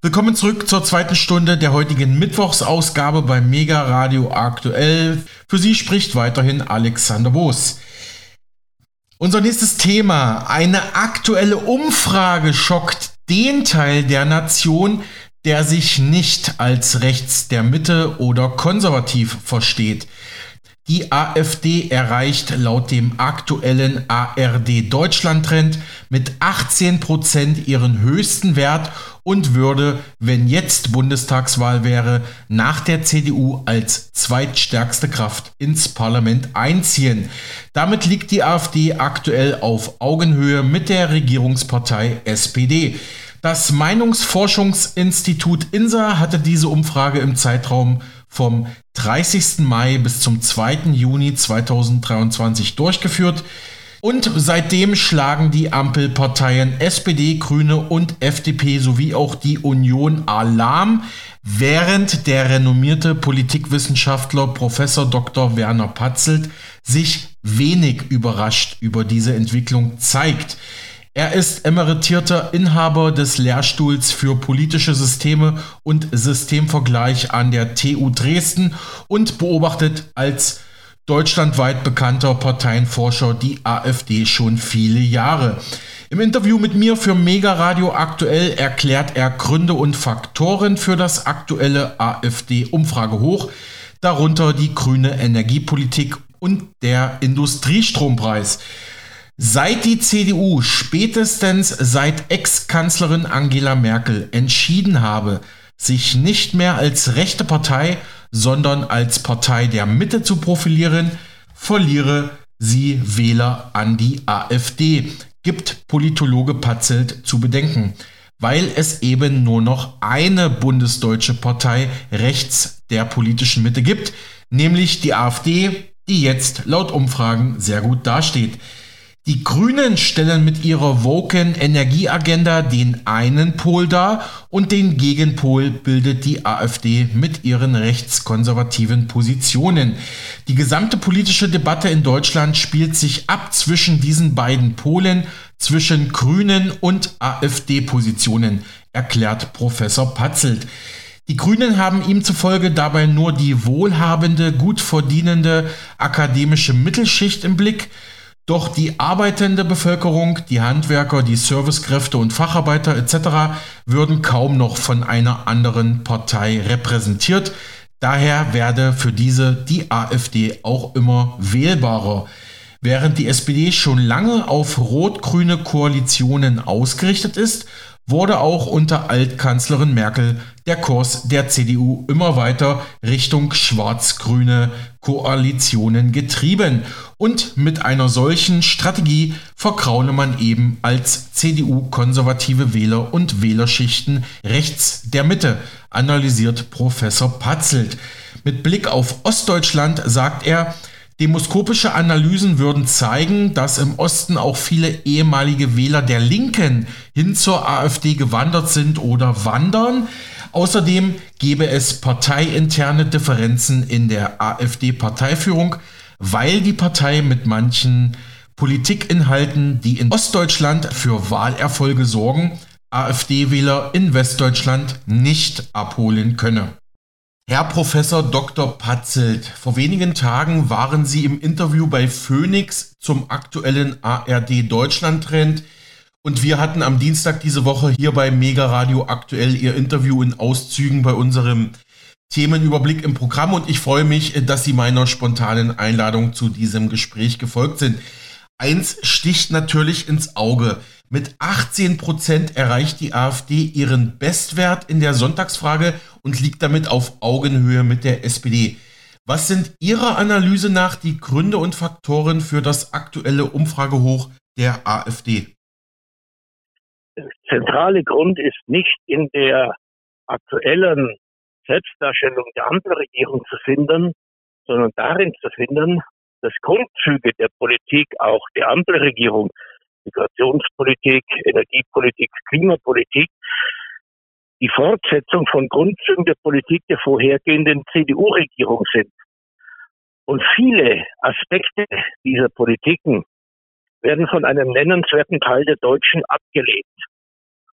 Willkommen zurück zur zweiten Stunde der heutigen Mittwochsausgabe bei Mega Radio Aktuell. Für Sie spricht weiterhin Alexander Boos. Unser nächstes Thema. Eine aktuelle Umfrage schockt den Teil der Nation, der sich nicht als rechts der Mitte oder konservativ versteht. Die AfD erreicht laut dem aktuellen ARD Deutschland-Trend mit 18% ihren höchsten Wert und würde, wenn jetzt Bundestagswahl wäre, nach der CDU als zweitstärkste Kraft ins Parlament einziehen. Damit liegt die AfD aktuell auf Augenhöhe mit der Regierungspartei SPD. Das Meinungsforschungsinstitut INSA hatte diese Umfrage im Zeitraum vom 30. Mai bis zum 2. Juni 2023 durchgeführt. Und seitdem schlagen die Ampelparteien SPD, Grüne und FDP sowie auch die Union Alarm, während der renommierte Politikwissenschaftler Professor Dr. Werner Patzelt sich wenig überrascht über diese Entwicklung zeigt. Er ist emeritierter Inhaber des Lehrstuhls für politische Systeme und Systemvergleich an der TU Dresden und beobachtet als deutschlandweit bekannter Parteienforscher die AfD schon viele Jahre. Im Interview mit mir für Mega Radio aktuell erklärt er Gründe und Faktoren für das aktuelle AfD-Umfrage hoch, darunter die grüne Energiepolitik und der Industriestrompreis. Seit die CDU spätestens seit Ex-Kanzlerin Angela Merkel entschieden habe, sich nicht mehr als rechte Partei, sondern als Partei der Mitte zu profilieren, verliere sie Wähler an die AfD, gibt Politologe Patzelt zu bedenken, weil es eben nur noch eine bundesdeutsche Partei rechts der politischen Mitte gibt, nämlich die AfD, die jetzt laut Umfragen sehr gut dasteht. Die Grünen stellen mit ihrer Woken Energieagenda den einen Pol dar und den Gegenpol bildet die AfD mit ihren rechtskonservativen Positionen. Die gesamte politische Debatte in Deutschland spielt sich ab zwischen diesen beiden Polen, zwischen Grünen und AfD-Positionen, erklärt Professor Patzelt. Die Grünen haben ihm zufolge dabei nur die wohlhabende, gut verdienende akademische Mittelschicht im Blick, doch die arbeitende Bevölkerung, die Handwerker, die Servicekräfte und Facharbeiter etc. würden kaum noch von einer anderen Partei repräsentiert. Daher werde für diese die AfD auch immer wählbarer. Während die SPD schon lange auf rot-grüne Koalitionen ausgerichtet ist, wurde auch unter Altkanzlerin Merkel der Kurs der CDU immer weiter Richtung schwarz-grüne Koalitionen getrieben. Und mit einer solchen Strategie verkraule man eben als CDU konservative Wähler und Wählerschichten rechts der Mitte, analysiert Professor Patzelt. Mit Blick auf Ostdeutschland sagt er, Demoskopische Analysen würden zeigen, dass im Osten auch viele ehemalige Wähler der Linken hin zur AfD gewandert sind oder wandern. Außerdem gäbe es parteiinterne Differenzen in der AfD-Parteiführung, weil die Partei mit manchen Politikinhalten, die in Ostdeutschland für Wahlerfolge sorgen, AfD-Wähler in Westdeutschland nicht abholen könne. Herr Professor Dr. Patzelt, vor wenigen Tagen waren Sie im Interview bei Phoenix zum aktuellen ARD Deutschland Trend und wir hatten am Dienstag diese Woche hier bei Mega Radio aktuell Ihr Interview in Auszügen bei unserem Themenüberblick im Programm und ich freue mich, dass Sie meiner spontanen Einladung zu diesem Gespräch gefolgt sind. Eins sticht natürlich ins Auge. Mit 18 Prozent erreicht die AfD ihren Bestwert in der Sonntagsfrage und liegt damit auf Augenhöhe mit der SPD. Was sind Ihrer Analyse nach die Gründe und Faktoren für das aktuelle Umfragehoch der AfD? Der zentrale Grund ist nicht in der aktuellen Selbstdarstellung der Ampelregierung zu finden, sondern darin zu finden, dass Grundzüge der Politik auch der Ampelregierung Migrationspolitik, Energiepolitik, Klimapolitik die Fortsetzung von Grundzügen der Politik der vorhergehenden CDU-Regierung sind. Und viele Aspekte dieser Politiken werden von einem nennenswerten Teil der Deutschen abgelehnt.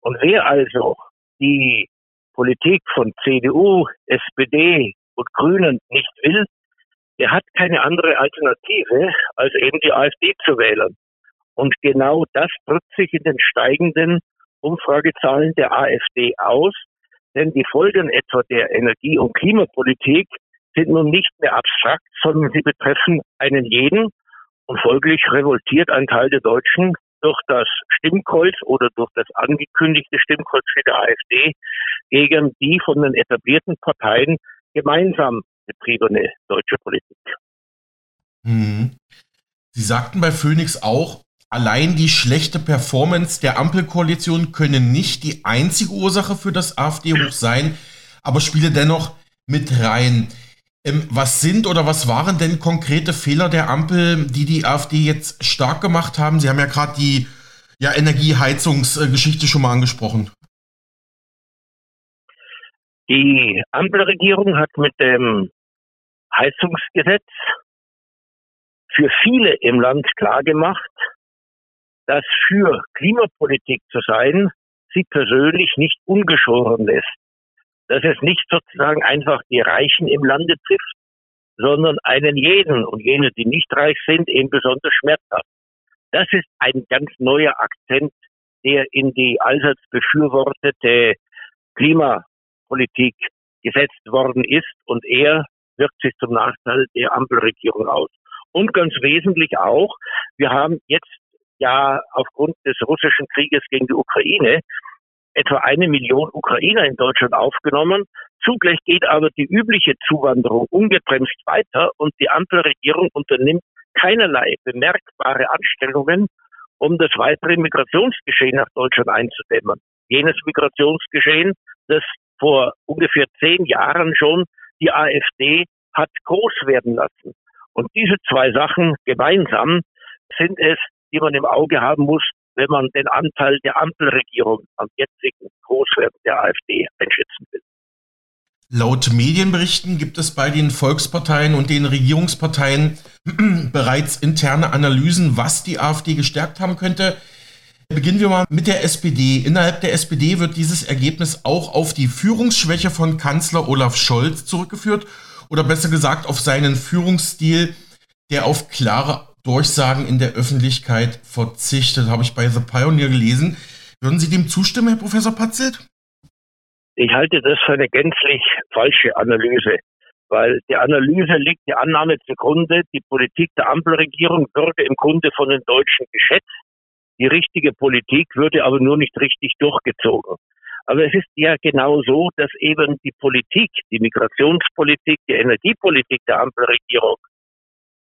Und wer also die Politik von CDU, SPD und Grünen nicht will, der hat keine andere Alternative, als eben die AfD zu wählen. Und genau das drückt sich in den steigenden Umfragezahlen der AfD aus, denn die Folgen etwa der Energie- und Klimapolitik sind nun nicht mehr abstrakt, sondern sie betreffen einen jeden und folglich revoltiert ein Teil der Deutschen durch das Stimmkreuz oder durch das angekündigte Stimmkreuz für die AfD gegen die von den etablierten Parteien gemeinsam betriebene deutsche Politik. Hm. Sie sagten bei Phoenix auch, allein die schlechte Performance der Ampelkoalition könne nicht die einzige Ursache für das AfD-Hoch sein, aber spiele dennoch mit rein. Ähm, was sind oder was waren denn konkrete Fehler der Ampel, die die AfD jetzt stark gemacht haben? Sie haben ja gerade die ja, Energieheizungsgeschichte schon mal angesprochen. Die Ampelregierung hat mit dem Heizungsgesetz für viele im Land klargemacht, dass für Klimapolitik zu sein sie persönlich nicht ungeschoren lässt. Dass es nicht sozusagen einfach die Reichen im Lande trifft, sondern einen jeden und jene, die nicht reich sind, eben besonders schmerzhaft. Das ist ein ganz neuer Akzent, der in die allseits befürwortete Klimapolitik gesetzt worden ist und er wirkt sich zum Nachteil der Ampelregierung aus. Und ganz wesentlich auch, wir haben jetzt ja aufgrund des russischen Krieges gegen die Ukraine etwa eine Million Ukrainer in Deutschland aufgenommen. Zugleich geht aber die übliche Zuwanderung ungebremst weiter und die Ampelregierung unternimmt keinerlei bemerkbare Anstellungen, um das weitere Migrationsgeschehen nach Deutschland einzudämmen. Jenes Migrationsgeschehen, das vor ungefähr zehn Jahren schon die AfD hat groß werden lassen. Und diese zwei Sachen gemeinsam sind es, die man im Auge haben muss, wenn man den Anteil der Ampelregierung am jetzigen Großwerden der AfD einschätzen will. Laut Medienberichten gibt es bei den Volksparteien und den Regierungsparteien bereits interne Analysen, was die AfD gestärkt haben könnte. Beginnen wir mal mit der SPD. Innerhalb der SPD wird dieses Ergebnis auch auf die Führungsschwäche von Kanzler Olaf Scholz zurückgeführt oder besser gesagt auf seinen Führungsstil, der auf klare Durchsagen in der Öffentlichkeit verzichtet, habe ich bei The Pioneer gelesen. Würden Sie dem zustimmen, Herr Professor Patzelt? Ich halte das für eine gänzlich falsche Analyse, weil der Analyse liegt die Annahme zugrunde, die Politik der Ampelregierung würde im Grunde von den Deutschen geschätzt, die richtige Politik würde aber nur nicht richtig durchgezogen. Aber es ist ja genau so, dass eben die Politik, die Migrationspolitik, die Energiepolitik der Ampelregierung,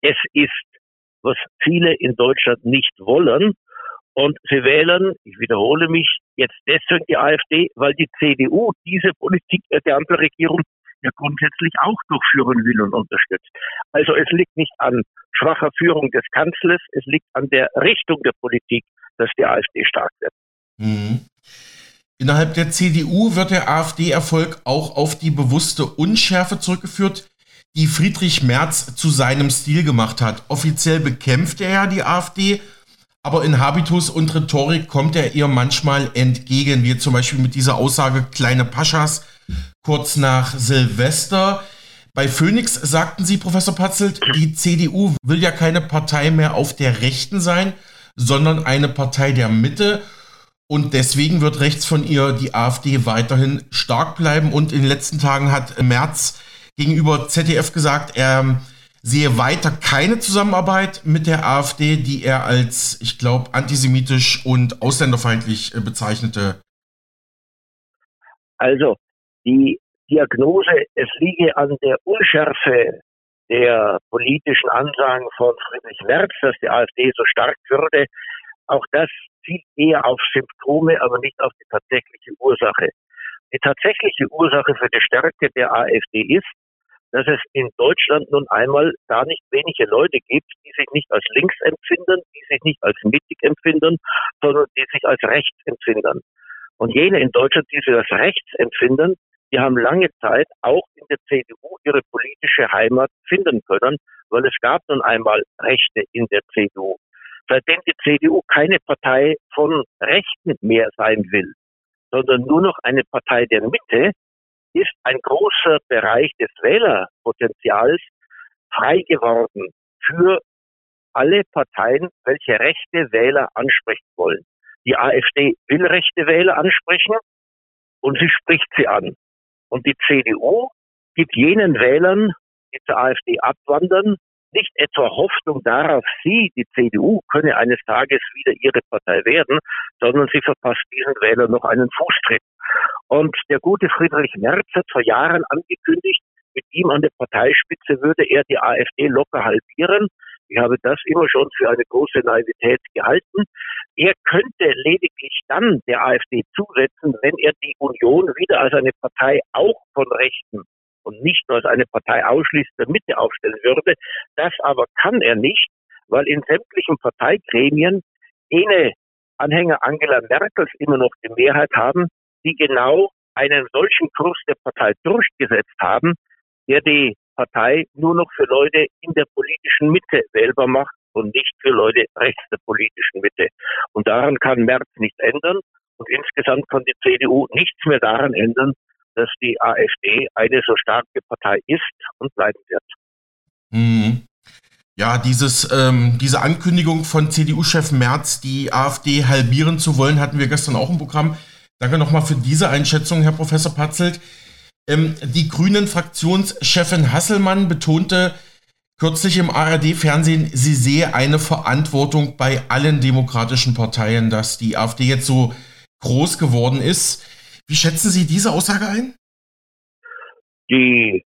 es ist, was viele in Deutschland nicht wollen. Und sie wählen, ich wiederhole mich, jetzt deswegen die AfD, weil die CDU diese Politik der Ampelregierung ja grundsätzlich auch durchführen will und unterstützt. Also es liegt nicht an schwacher Führung des Kanzlers, es liegt an der Richtung der Politik, dass die AfD stark wird. Mhm. Innerhalb der CDU wird der AfD-Erfolg auch auf die bewusste Unschärfe zurückgeführt, die Friedrich Merz zu seinem Stil gemacht hat. Offiziell bekämpft er ja die AfD, aber in Habitus und Rhetorik kommt er ihr manchmal entgegen, wie zum Beispiel mit dieser Aussage kleine Paschas kurz nach Silvester. Bei Phoenix sagten Sie, Professor Patzelt, die CDU will ja keine Partei mehr auf der Rechten sein, sondern eine Partei der Mitte. Und deswegen wird rechts von ihr die AfD weiterhin stark bleiben. Und in den letzten Tagen hat Merz gegenüber ZDF gesagt, er sehe weiter keine Zusammenarbeit mit der AfD, die er als, ich glaube, antisemitisch und ausländerfeindlich äh, bezeichnete. Also, die Diagnose, es liege an der Unschärfe der politischen Ansagen von Friedrich Merz, dass die AfD so stark würde, auch das zielt eher auf Symptome, aber nicht auf die tatsächliche Ursache. Die tatsächliche Ursache für die Stärke der AfD ist, dass es in Deutschland nun einmal gar nicht wenige Leute gibt, die sich nicht als links empfinden, die sich nicht als mittig empfinden, sondern die sich als rechts empfinden. Und jene in Deutschland, die sich als rechts empfinden, die haben lange Zeit auch in der CDU ihre politische Heimat finden können, weil es gab nun einmal Rechte in der CDU seitdem die CDU keine Partei von Rechten mehr sein will, sondern nur noch eine Partei der Mitte, ist ein großer Bereich des Wählerpotenzials frei geworden für alle Parteien, welche rechte Wähler ansprechen wollen. Die AfD will rechte Wähler ansprechen und sie spricht sie an. Und die CDU gibt jenen Wählern, die zur AfD abwandern, nicht etwa Hoffnung darauf, sie, die CDU, könne eines Tages wieder ihre Partei werden, sondern sie verpasst diesen Wählern noch einen Fußtritt. Und der gute Friedrich Merz hat vor Jahren angekündigt, mit ihm an der Parteispitze würde er die AfD locker halbieren. Ich habe das immer schon für eine große Naivität gehalten. Er könnte lediglich dann der AfD zusetzen, wenn er die Union wieder als eine Partei auch von Rechten und nicht nur als eine Partei ausschließlich der Mitte aufstellen würde. Das aber kann er nicht, weil in sämtlichen Parteigremien jene Anhänger Angela Merkels immer noch die Mehrheit haben, die genau einen solchen Kurs der Partei durchgesetzt haben, der die Partei nur noch für Leute in der politischen Mitte wählbar macht und nicht für Leute rechts der politischen Mitte. Und daran kann Merz nichts ändern. Und insgesamt kann die CDU nichts mehr daran ändern, dass die AfD eine so starke Partei ist und bleiben wird. Mhm. Ja, dieses, ähm, diese Ankündigung von CDU-Chef Merz, die AfD halbieren zu wollen, hatten wir gestern auch im Programm. Danke nochmal für diese Einschätzung, Herr Professor Patzelt. Ähm, die Grünen-Fraktionschefin Hasselmann betonte kürzlich im ARD-Fernsehen, sie sehe eine Verantwortung bei allen demokratischen Parteien, dass die AfD jetzt so groß geworden ist. Wie schätzen Sie diese Aussage ein? Die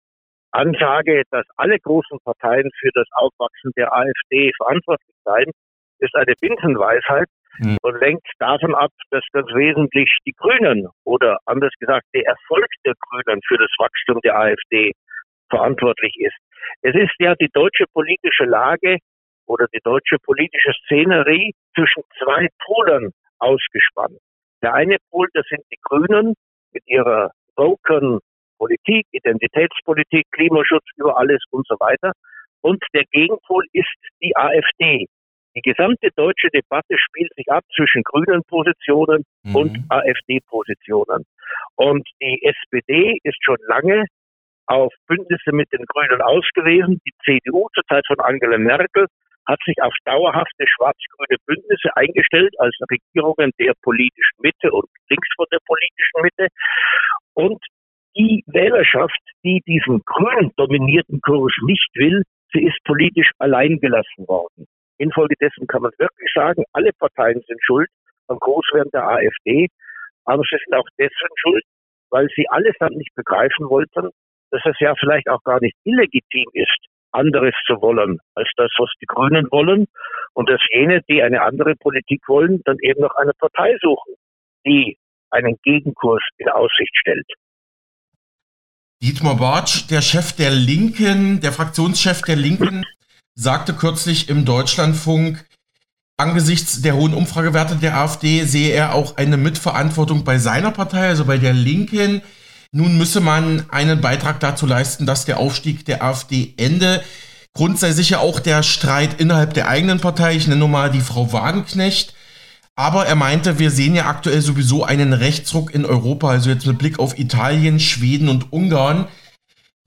Ansage, dass alle großen Parteien für das Aufwachsen der AfD verantwortlich seien, ist eine Binsenweisheit, mhm. und lenkt davon ab, dass ganz wesentlich die Grünen oder anders gesagt der Erfolg der Grünen für das Wachstum der AfD verantwortlich ist. Es ist ja die deutsche politische Lage oder die deutsche politische Szenerie zwischen zwei Polen ausgespannt. Der eine Pol, das sind die Grünen mit ihrer Broken Politik, Identitätspolitik, Klimaschutz über alles und so weiter. Und der Gegenpol ist die AfD, die gesamte deutsche Debatte spielt sich ab zwischen grünen Positionen mhm. und AfD-Positionen. Und die SPD ist schon lange auf Bündnisse mit den Grünen ausgewiesen. Die CDU zur Zeit von Angela Merkel hat sich auf dauerhafte schwarz-grüne Bündnisse eingestellt als Regierungen der politischen Mitte und links von der politischen Mitte. Und die Wählerschaft, die diesen grün dominierten Kurs nicht will, sie ist politisch allein gelassen worden. Infolgedessen kann man wirklich sagen, alle Parteien sind schuld am Großwerden der AfD, aber sie sind auch deswegen schuld, weil sie allesamt nicht begreifen wollten, dass es ja vielleicht auch gar nicht illegitim ist, anderes zu wollen als das, was die Grünen wollen und dass jene, die eine andere Politik wollen, dann eben noch eine Partei suchen, die einen Gegenkurs in Aussicht stellt. Dietmar Bartsch, der Chef der Linken, der Fraktionschef der Linken, sagte kürzlich im Deutschlandfunk, angesichts der hohen Umfragewerte der AfD sehe er auch eine Mitverantwortung bei seiner Partei, also bei der Linken. Nun müsse man einen Beitrag dazu leisten, dass der Aufstieg der AfD ende. Grund sei sicher auch der Streit innerhalb der eigenen Partei. Ich nenne nur mal die Frau Wagenknecht. Aber er meinte, wir sehen ja aktuell sowieso einen Rechtsruck in Europa, also jetzt mit Blick auf Italien, Schweden und Ungarn.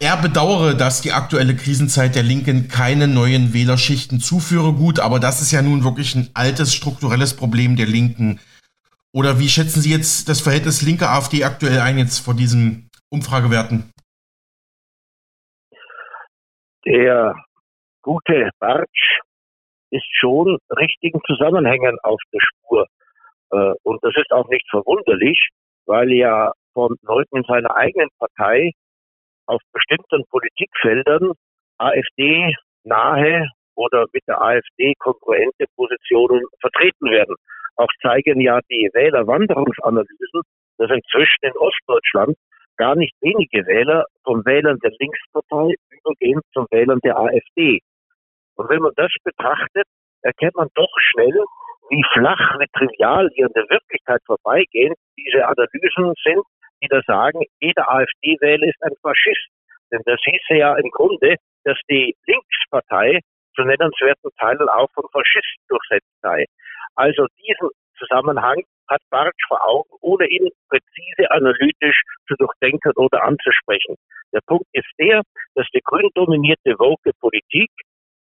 Er bedauere, dass die aktuelle Krisenzeit der Linken keine neuen Wählerschichten zuführe. Gut, aber das ist ja nun wirklich ein altes strukturelles Problem der Linken. Oder wie schätzen Sie jetzt das Verhältnis linke AfD aktuell ein jetzt vor diesen Umfragewerten? Der gute Bartsch ist schon richtigen Zusammenhängen auf der Spur. Äh, und das ist auch nicht verwunderlich, weil ja von Leuten in seiner eigenen Partei auf bestimmten Politikfeldern AfD nahe oder mit der AfD konkurrente Positionen vertreten werden. Auch zeigen ja die Wählerwanderungsanalysen, dass inzwischen in Ostdeutschland gar nicht wenige Wähler von Wählern der Linkspartei übergehen zum Wählern der AfD. Und wenn man das betrachtet, erkennt man doch schnell, wie flach, wie trivial hier in der Wirklichkeit vorbeigehen diese Analysen sind die da sagen, jeder AfD-Wähler ist ein Faschist. Denn das hieße ja im Grunde, dass die Linkspartei zu nennenswerten Teilen auch von Faschisten durchsetzt sei. Also diesen Zusammenhang hat Bartsch vor Augen, ohne ihn präzise analytisch zu durchdenken oder anzusprechen. Der Punkt ist der, dass die grün dominierte woke Politik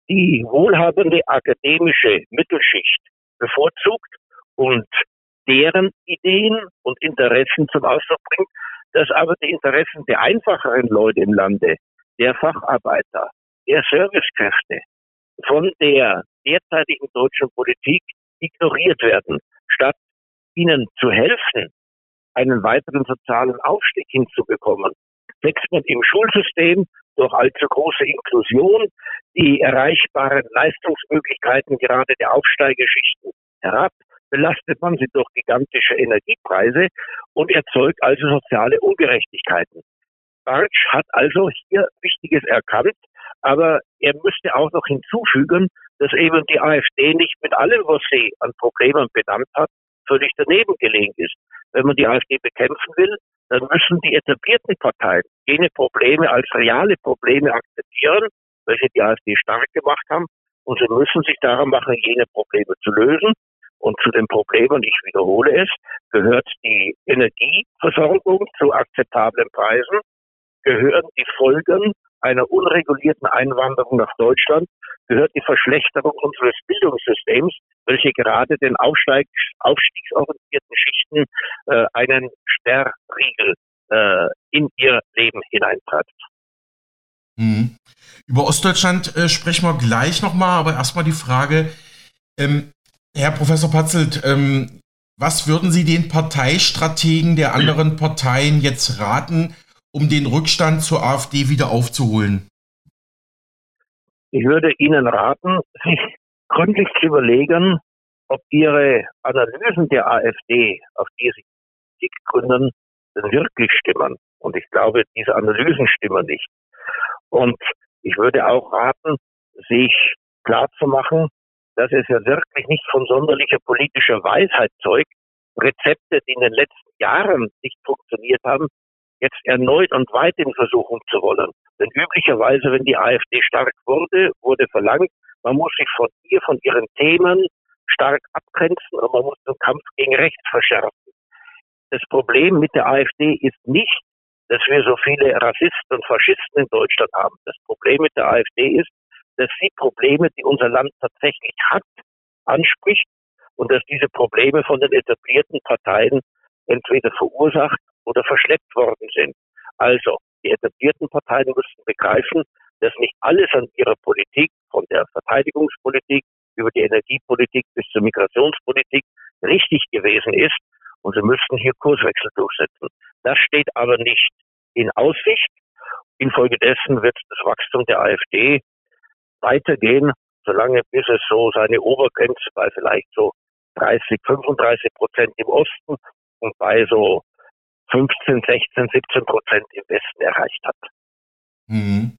die wohlhabende akademische Mittelschicht bevorzugt und deren Ideen und Interessen zum Ausdruck bringt, dass aber die Interessen der einfacheren Leute im Lande, der Facharbeiter, der Servicekräfte von der derzeitigen deutschen Politik ignoriert werden, statt ihnen zu helfen, einen weiteren sozialen Aufstieg hinzubekommen, wächst man im Schulsystem durch allzu große Inklusion die erreichbaren Leistungsmöglichkeiten gerade der Aufsteigeschichten herab, belastet man sie durch gigantische Energiepreise und erzeugt also soziale Ungerechtigkeiten. Bartsch hat also hier Wichtiges erkannt, aber er müsste auch noch hinzufügen, dass eben die AfD nicht mit allem, was sie an Problemen benannt hat, völlig daneben gelegen ist. Wenn man die AfD bekämpfen will, dann müssen die etablierten Parteien jene Probleme als reale Probleme akzeptieren, welche die AfD stark gemacht haben, und sie müssen sich daran machen, jene Probleme zu lösen. Und zu den Problemen, ich wiederhole es, gehört die Energieversorgung zu akzeptablen Preisen, gehören die Folgen einer unregulierten Einwanderung nach Deutschland gehört die Verschlechterung unseres Bildungssystems, welche gerade den Aufsteig, aufstiegsorientierten Schichten äh, einen Sperrriegel äh, in ihr Leben hineintreibt. Mhm. Über Ostdeutschland äh, sprechen wir gleich nochmal, aber erstmal die Frage, ähm, Herr Professor Patzelt, ähm, was würden Sie den Parteistrategen der anderen Parteien jetzt raten, um den Rückstand zur AfD wieder aufzuholen? Ich würde Ihnen raten, sich gründlich zu überlegen, ob Ihre Analysen der AfD, auf die Sie Kritik gründen, denn wirklich stimmen. Und ich glaube, diese Analysen stimmen nicht. Und ich würde auch raten, sich klarzumachen, dass es ja wirklich nicht von sonderlicher politischer Weisheit zeugt, Rezepte, die in den letzten Jahren nicht funktioniert haben, jetzt erneut und weit in Versuchung zu wollen. Denn üblicherweise, wenn die AfD stark wurde, wurde verlangt, man muss sich von ihr, von ihren Themen stark abgrenzen und man muss den Kampf gegen rechts verschärfen. Das Problem mit der AfD ist nicht, dass wir so viele Rassisten und Faschisten in Deutschland haben. Das Problem mit der AfD ist, dass sie Probleme, die unser Land tatsächlich hat, anspricht und dass diese Probleme von den etablierten Parteien entweder verursacht oder verschleppt worden sind. Also, die etablierten Parteien müssten begreifen, dass nicht alles an ihrer Politik, von der Verteidigungspolitik über die Energiepolitik bis zur Migrationspolitik, richtig gewesen ist. Und sie müssten hier Kurswechsel durchsetzen. Das steht aber nicht in Aussicht. Infolgedessen wird das Wachstum der AfD weitergehen, solange bis es so seine Obergrenze bei vielleicht so 30, 35 Prozent im Osten und bei so 15, 16, 17 Prozent im Westen erreicht hat. Mhm.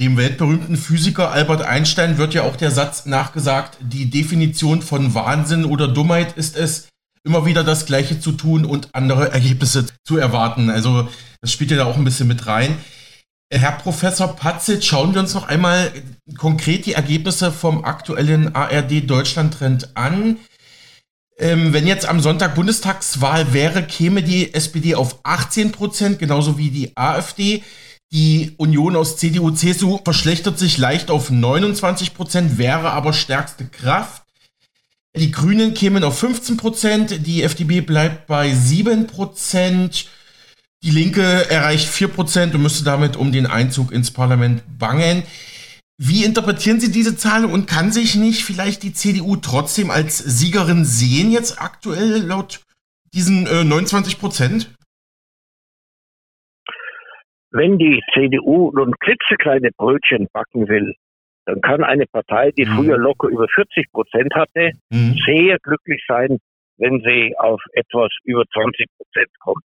Dem weltberühmten Physiker Albert Einstein wird ja auch der Satz nachgesagt, die Definition von Wahnsinn oder Dummheit ist es, immer wieder das Gleiche zu tun und andere Ergebnisse zu erwarten. Also das spielt ja da auch ein bisschen mit rein. Herr Professor Patzelt, schauen wir uns noch einmal konkret die Ergebnisse vom aktuellen ARD Deutschland Trend an. Ähm, wenn jetzt am Sonntag Bundestagswahl wäre, käme die SPD auf 18 Prozent, genauso wie die AfD. Die Union aus CDU, CSU verschlechtert sich leicht auf 29 Prozent, wäre aber stärkste Kraft. Die Grünen kämen auf 15 Prozent, die FDP bleibt bei 7 Prozent. Die Linke erreicht 4 Prozent und müsste damit um den Einzug ins Parlament bangen. Wie interpretieren Sie diese Zahl und kann sich nicht vielleicht die CDU trotzdem als Siegerin sehen jetzt aktuell laut diesen äh, 29 Prozent? Wenn die CDU nun klitzekleine Brötchen backen will, dann kann eine Partei, die mhm. früher locker über 40 Prozent hatte, mhm. sehr glücklich sein, wenn sie auf etwas über 20 Prozent kommt.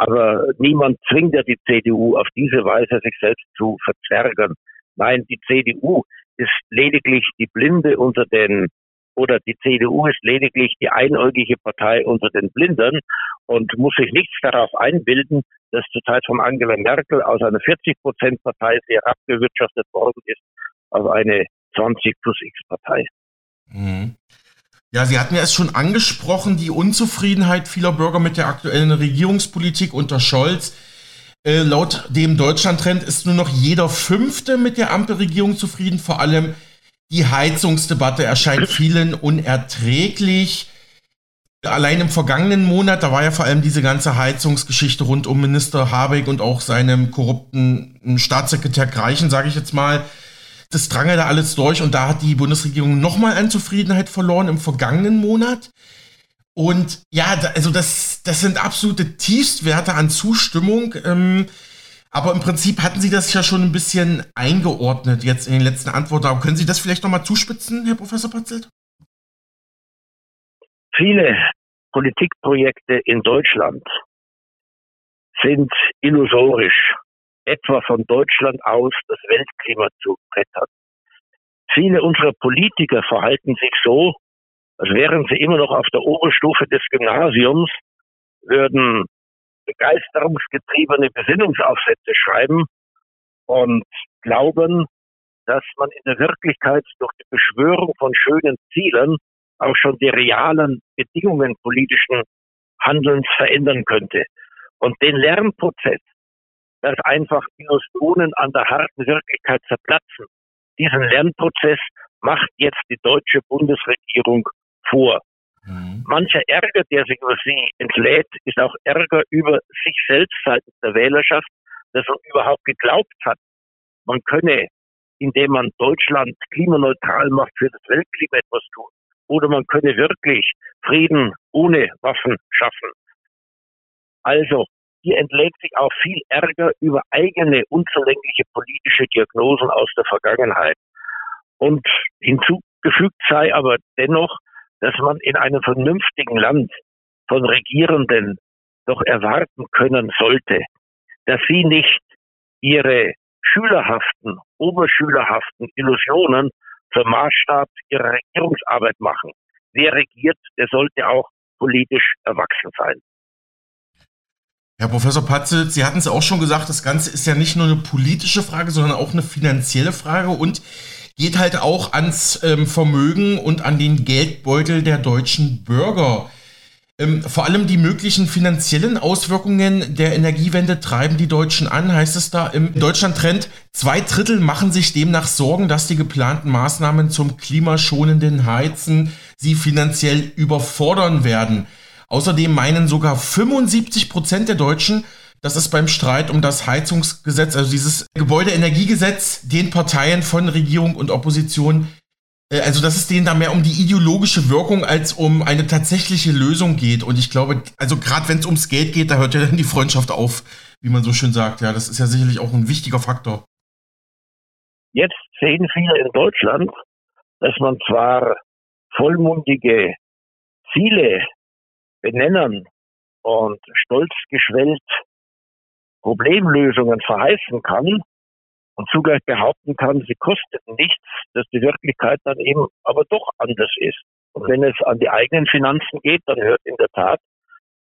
Aber niemand zwingt ja die CDU auf diese Weise, sich selbst zu verzwergen. Nein, die CDU ist lediglich die Blinde unter den, oder die CDU ist lediglich die einäugige Partei unter den Blinden und muss sich nichts darauf einbilden, dass zurzeit von Angela Merkel aus einer 40-Prozent-Partei sehr abgewirtschaftet worden ist auf eine 20 plus X-Partei. Mhm. Ja, Sie hatten ja es schon angesprochen, die Unzufriedenheit vieler Bürger mit der aktuellen Regierungspolitik unter Scholz. Äh, laut dem Deutschlandtrend ist nur noch jeder Fünfte mit der Ampelregierung zufrieden. Vor allem die Heizungsdebatte erscheint vielen unerträglich. Allein im vergangenen Monat, da war ja vor allem diese ganze Heizungsgeschichte rund um Minister Habeck und auch seinem korrupten Staatssekretär Greichen, sage ich jetzt mal, das drang ja da alles durch und da hat die Bundesregierung nochmal an Zufriedenheit verloren im vergangenen Monat. Und ja, also das, das sind absolute Tiefstwerte an Zustimmung. Ähm, aber im Prinzip hatten Sie das ja schon ein bisschen eingeordnet jetzt in den letzten Antworten. Aber können Sie das vielleicht nochmal zuspitzen, Herr Professor Patzelt? Viele Politikprojekte in Deutschland sind illusorisch etwa von Deutschland aus das Weltklima zu brettern. Viele unserer Politiker verhalten sich so, als wären sie immer noch auf der Oberstufe des Gymnasiums, würden begeisterungsgetriebene Besinnungsaufsätze schreiben und glauben, dass man in der Wirklichkeit durch die Beschwörung von schönen Zielen auch schon die realen Bedingungen politischen Handelns verändern könnte. Und den Lernprozess dass einfach Illusionen an der harten Wirklichkeit zerplatzen. Diesen Lernprozess macht jetzt die deutsche Bundesregierung vor. Mhm. Mancher Ärger, der sich über sie entlädt, ist auch Ärger über sich selbst seitens der Wählerschaft, dass man überhaupt geglaubt hat, man könne, indem man Deutschland klimaneutral macht, für das Weltklima etwas tun. Oder man könne wirklich Frieden ohne Waffen schaffen. Also hier entlädt sich auch viel Ärger über eigene unzulängliche politische Diagnosen aus der Vergangenheit. Und hinzugefügt sei aber dennoch, dass man in einem vernünftigen Land von Regierenden doch erwarten können sollte, dass sie nicht ihre schülerhaften, oberschülerhaften Illusionen zum Maßstab ihrer Regierungsarbeit machen. Wer regiert, der sollte auch politisch erwachsen sein. Herr Professor Patzel, Sie hatten es auch schon gesagt, das Ganze ist ja nicht nur eine politische Frage, sondern auch eine finanzielle Frage und geht halt auch ans ähm, Vermögen und an den Geldbeutel der deutschen Bürger. Ähm, vor allem die möglichen finanziellen Auswirkungen der Energiewende treiben die Deutschen an, heißt es da im Deutschland-Trend. Zwei Drittel machen sich demnach Sorgen, dass die geplanten Maßnahmen zum klimaschonenden Heizen sie finanziell überfordern werden. Außerdem meinen sogar 75 Prozent der Deutschen, dass es beim Streit um das Heizungsgesetz, also dieses Gebäudeenergiegesetz, den Parteien von Regierung und Opposition, äh, also dass es denen da mehr um die ideologische Wirkung als um eine tatsächliche Lösung geht. Und ich glaube, also gerade wenn es ums Geld geht, da hört ja dann die Freundschaft auf, wie man so schön sagt. Ja, das ist ja sicherlich auch ein wichtiger Faktor. Jetzt sehen viele in Deutschland, dass man zwar vollmundige Ziele benennen und stolz geschwellt Problemlösungen verheißen kann und zugleich behaupten kann, sie kosteten nichts, dass die Wirklichkeit dann eben aber doch anders ist. Und wenn es an die eigenen Finanzen geht, dann hört in der Tat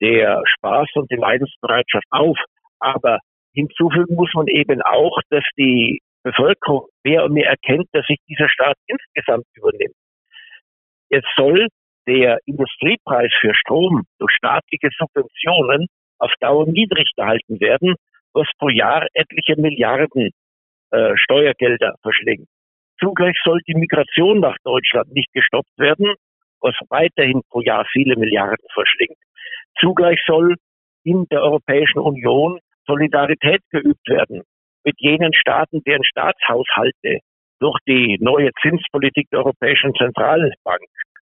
der Spaß und die Leidensbereitschaft auf. Aber hinzufügen muss man eben auch, dass die Bevölkerung mehr und mehr erkennt, dass sich dieser Staat insgesamt übernimmt. Es soll der Industriepreis für Strom durch staatliche Subventionen auf Dauer niedrig gehalten werden, was pro Jahr etliche Milliarden äh, Steuergelder verschlingt. Zugleich soll die Migration nach Deutschland nicht gestoppt werden, was weiterhin pro Jahr viele Milliarden verschlingt. Zugleich soll in der Europäischen Union Solidarität geübt werden mit jenen Staaten, deren Staatshaushalte durch die neue Zinspolitik der Europäischen Zentralbank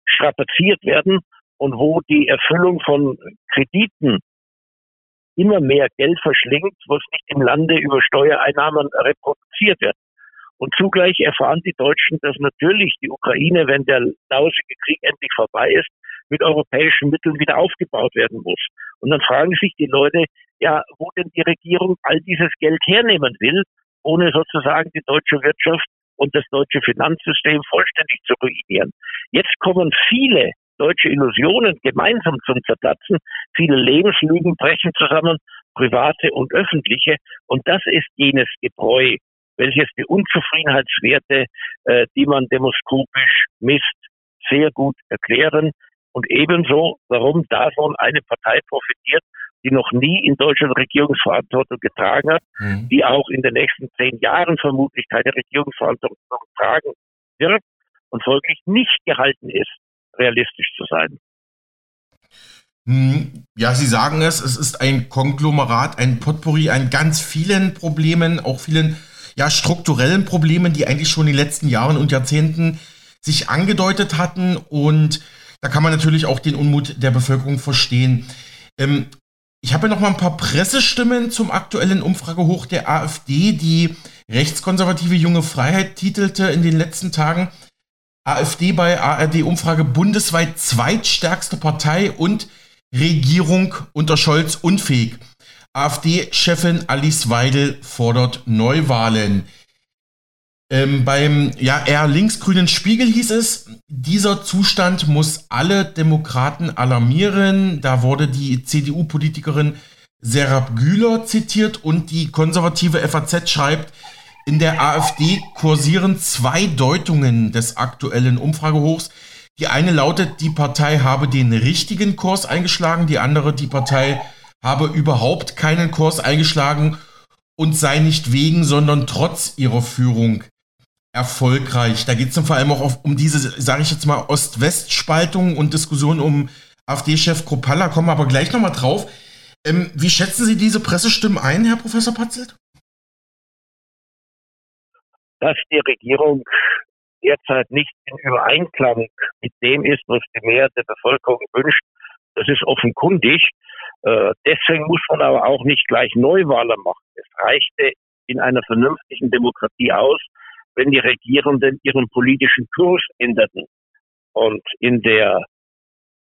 strapaziert werden und wo die Erfüllung von Krediten immer mehr Geld verschlingt, was nicht im Lande über Steuereinnahmen reproduziert wird. Und zugleich erfahren die Deutschen, dass natürlich die Ukraine, wenn der lausige Krieg endlich vorbei ist, mit europäischen Mitteln wieder aufgebaut werden muss. Und dann fragen sich die Leute, ja, wo denn die Regierung all dieses Geld hernehmen will, ohne sozusagen die deutsche Wirtschaft und das deutsche Finanzsystem vollständig zu ruinieren. Jetzt kommen viele deutsche Illusionen gemeinsam zum Zerplatzen. Viele Lebenslügen brechen zusammen, private und öffentliche. Und das ist jenes Gebräu, welches die Unzufriedenheitswerte, äh, die man demoskopisch misst, sehr gut erklären und ebenso, warum davon eine Partei profitiert, die noch nie in Deutschland Regierungsverantwortung getragen hat, mhm. die auch in den nächsten zehn Jahren vermutlich keine Regierungsverantwortung tragen wird und folglich nicht gehalten ist, realistisch zu sein. Hm, ja, Sie sagen es, es ist ein Konglomerat, ein Potpourri an ganz vielen Problemen, auch vielen ja, strukturellen Problemen, die eigentlich schon in den letzten Jahren und Jahrzehnten sich angedeutet hatten. Und da kann man natürlich auch den Unmut der Bevölkerung verstehen. Ähm, ich habe ja noch mal ein paar Pressestimmen zum aktuellen Umfragehoch der AfD, die rechtskonservative Junge Freiheit titelte in den letzten Tagen. AfD bei ARD-Umfrage bundesweit zweitstärkste Partei und Regierung unter Scholz unfähig. AfD-Chefin Alice Weidel fordert Neuwahlen. Ähm, beim ja, eher linksgrünen Spiegel hieß es, dieser Zustand muss alle Demokraten alarmieren. Da wurde die CDU-Politikerin Serap Güler zitiert und die konservative FAZ schreibt, in der AfD kursieren zwei Deutungen des aktuellen Umfragehochs. Die eine lautet, die Partei habe den richtigen Kurs eingeschlagen, die andere, die Partei habe überhaupt keinen Kurs eingeschlagen und sei nicht wegen, sondern trotz ihrer Führung erfolgreich. Da geht es vor allem auch auf, um diese, sage ich jetzt mal, Ost-West-Spaltung und Diskussion um AfD-Chef Kropalla. Kommen wir aber gleich nochmal drauf. Ähm, wie schätzen Sie diese Pressestimmen ein, Herr Professor Patzelt? Dass die Regierung derzeit nicht in Übereinklang mit dem ist, was die Mehrheit der Bevölkerung wünscht, das ist offenkundig. Äh, deswegen muss man aber auch nicht gleich Neuwahlen machen. Es reichte in einer vernünftigen Demokratie aus, wenn die Regierenden ihren politischen Kurs änderten. Und in der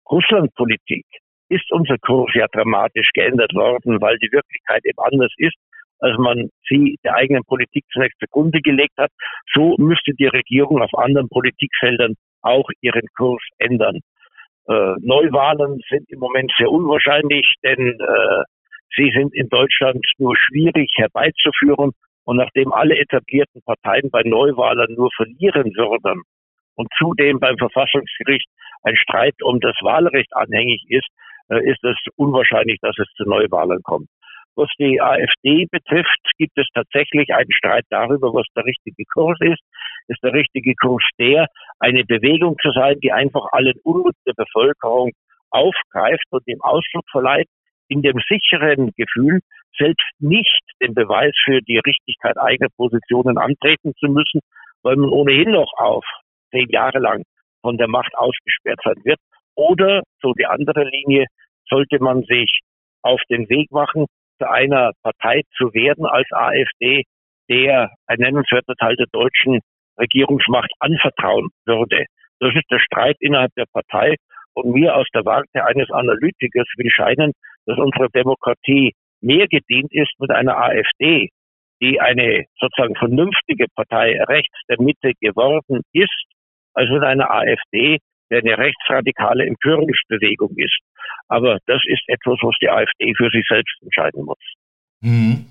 Russlandpolitik ist unser Kurs ja dramatisch geändert worden, weil die Wirklichkeit eben anders ist, als man sie der eigenen Politik zunächst zugrunde gelegt hat. So müsste die Regierung auf anderen Politikfeldern auch ihren Kurs ändern. Äh, Neuwahlen sind im Moment sehr unwahrscheinlich, denn äh, sie sind in Deutschland nur schwierig herbeizuführen und nachdem alle etablierten Parteien bei Neuwahlen nur verlieren würden und zudem beim Verfassungsgericht ein Streit um das Wahlrecht anhängig ist, äh, ist es unwahrscheinlich, dass es zu Neuwahlen kommt. Was die AfD betrifft, gibt es tatsächlich einen Streit darüber, was der richtige Kurs ist. Ist der richtige Kurs der, eine Bewegung zu sein, die einfach allen Unmut der Bevölkerung aufgreift und dem Ausdruck verleiht, in dem sicheren Gefühl, selbst nicht den Beweis für die Richtigkeit eigener Positionen antreten zu müssen, weil man ohnehin noch auf zehn Jahre lang von der Macht ausgesperrt sein wird. Oder, so die andere Linie, sollte man sich auf den Weg machen, zu einer Partei zu werden als AfD, der ein nennenswerter Teil der deutschen Regierungsmacht anvertrauen würde. Das ist der Streit innerhalb der Partei. Und mir aus der Warte eines Analytikers will scheinen, dass unsere Demokratie mehr gedient ist mit einer AfD, die eine sozusagen vernünftige Partei rechts der Mitte geworden ist, als mit einer AfD, der eine rechtsradikale Empörungsbewegung ist. Aber das ist etwas, was die AfD für sich selbst entscheiden muss. Mhm.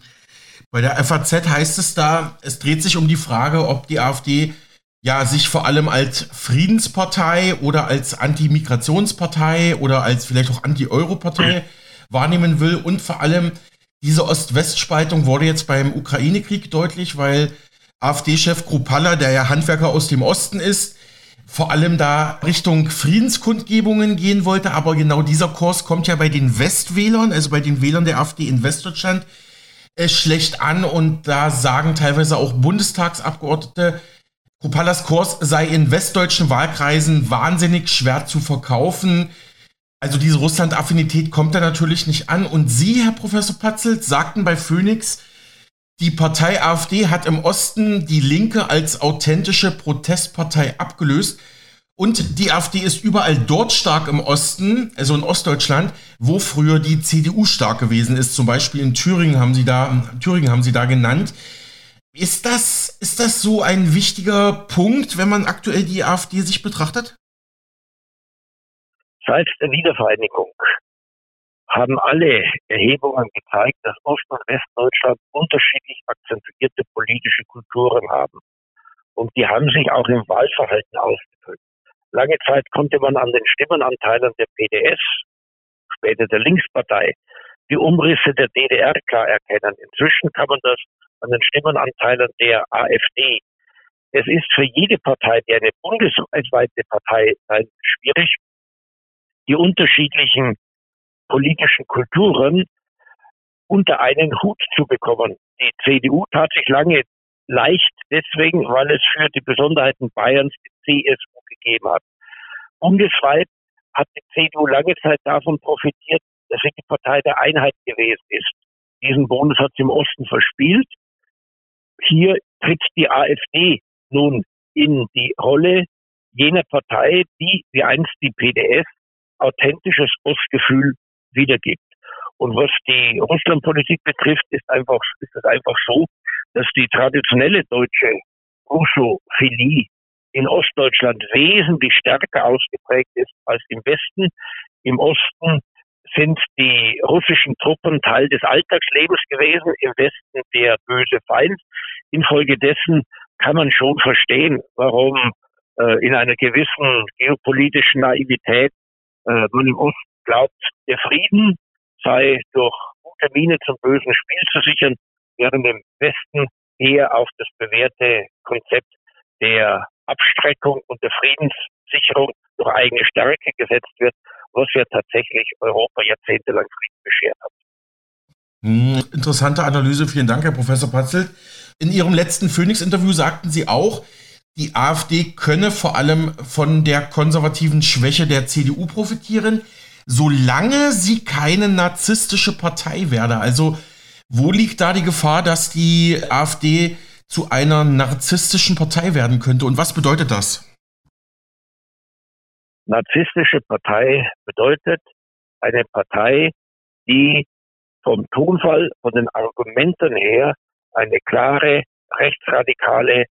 Bei der FAZ heißt es da, es dreht sich um die Frage, ob die AfD ja sich vor allem als Friedenspartei oder als Anti-Migrationspartei oder als vielleicht auch Anti-Euro-Partei mhm wahrnehmen will. Und vor allem diese Ost-West-Spaltung wurde jetzt beim Ukraine-Krieg deutlich, weil AfD-Chef Krupalla, der ja Handwerker aus dem Osten ist, vor allem da Richtung Friedenskundgebungen gehen wollte. Aber genau dieser Kurs kommt ja bei den Westwählern, also bei den Wählern der AfD in Westdeutschland, äh, schlecht an. Und da sagen teilweise auch Bundestagsabgeordnete, Krupallas Kurs sei in westdeutschen Wahlkreisen wahnsinnig schwer zu verkaufen. Also diese Russland-Affinität kommt da natürlich nicht an. Und Sie, Herr Professor Patzelt, sagten bei Phoenix, die Partei AfD hat im Osten die Linke als authentische Protestpartei abgelöst. Und die AfD ist überall dort stark im Osten, also in Ostdeutschland, wo früher die CDU stark gewesen ist. Zum Beispiel in Thüringen haben sie da, Thüringen haben sie da genannt. Ist das, ist das so ein wichtiger Punkt, wenn man aktuell die AfD sich betrachtet? Seit der Wiedervereinigung haben alle Erhebungen gezeigt, dass Ost- und Westdeutschland unterschiedlich akzentuierte politische Kulturen haben. Und die haben sich auch im Wahlverhalten ausgedrückt. Lange Zeit konnte man an den Stimmenanteilen der PDS, später der Linkspartei, die Umrisse der DDR klar erkennen. Inzwischen kann man das an den Stimmenanteilen der AfD. Es ist für jede Partei, die eine bundesweite Partei sein, schwierig, die unterschiedlichen politischen Kulturen unter einen Hut zu bekommen. Die CDU tat sich lange leicht deswegen, weil es für die Besonderheiten Bayerns die CSU gegeben hat. Bundesweit hat die CDU lange Zeit davon profitiert, dass sie die Partei der Einheit gewesen ist. Diesen Bonus hat sie im Osten verspielt. Hier tritt die AfD nun in die Rolle jener Partei, die, wie einst die PDS, authentisches Ostgefühl wiedergibt. Und was die Russlandpolitik betrifft, ist einfach, ist es einfach so, dass die traditionelle deutsche Russophilie in Ostdeutschland wesentlich stärker ausgeprägt ist als im Westen. Im Osten sind die russischen Truppen Teil des Alltagslebens gewesen, im Westen der böse Feind. Infolgedessen kann man schon verstehen, warum äh, in einer gewissen geopolitischen Naivität äh, man im Osten glaubt, der Frieden sei durch gute Miene zum bösen Spiel zu sichern, während im Westen eher auf das bewährte Konzept der Abstreckung und der Friedenssicherung durch eigene Stärke gesetzt wird, was ja tatsächlich Europa jahrzehntelang Frieden beschert hat. Hm, interessante Analyse, vielen Dank, Herr Professor Patzelt. In Ihrem letzten Phoenix-Interview sagten Sie auch, die AfD könne vor allem von der konservativen Schwäche der CDU profitieren, solange sie keine narzisstische Partei werde. Also wo liegt da die Gefahr, dass die AfD zu einer narzisstischen Partei werden könnte und was bedeutet das? Narzisstische Partei bedeutet eine Partei, die vom Tonfall, von den Argumenten her eine klare rechtsradikale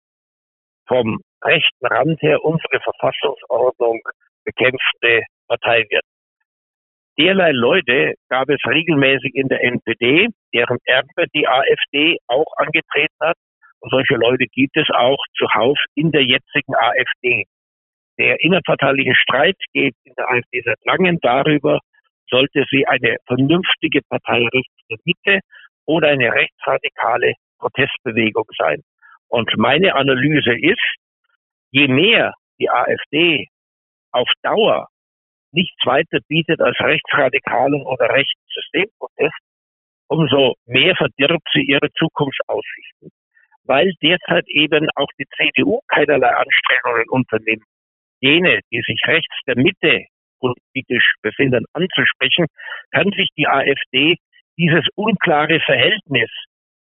vom rechten Rand her unsere Verfassungsordnung bekämpfende Partei wird. Derlei Leute gab es regelmäßig in der NPD, deren Erbe die AfD auch angetreten hat. Und solche Leute gibt es auch zuhauf in der jetzigen AfD. Der innerparteiliche Streit geht in der AfD seit langem darüber, sollte sie eine vernünftige Partei rechts der Mitte oder eine rechtsradikale Protestbewegung sein. Und meine Analyse ist, je mehr die AfD auf Dauer nichts weiter bietet als rechtsradikalen oder rechten Systemprotest, umso mehr verdirbt sie ihre Zukunftsaussichten. Weil derzeit eben auch die CDU keinerlei Anstrengungen unternimmt, jene, die sich rechts der Mitte politisch befinden, anzusprechen, kann sich die AfD dieses unklare Verhältnis,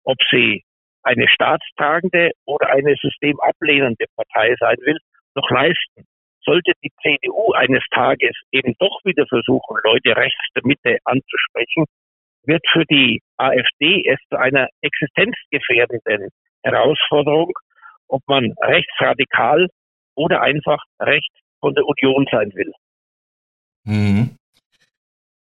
ob sie eine staatstragende oder eine systemablehnende Partei sein will, noch leisten. Sollte die CDU eines Tages eben doch wieder versuchen, Leute rechts der Mitte anzusprechen, wird für die AfD es zu einer existenzgefährdenden Herausforderung, ob man rechtsradikal oder einfach rechts von der Union sein will. Mhm.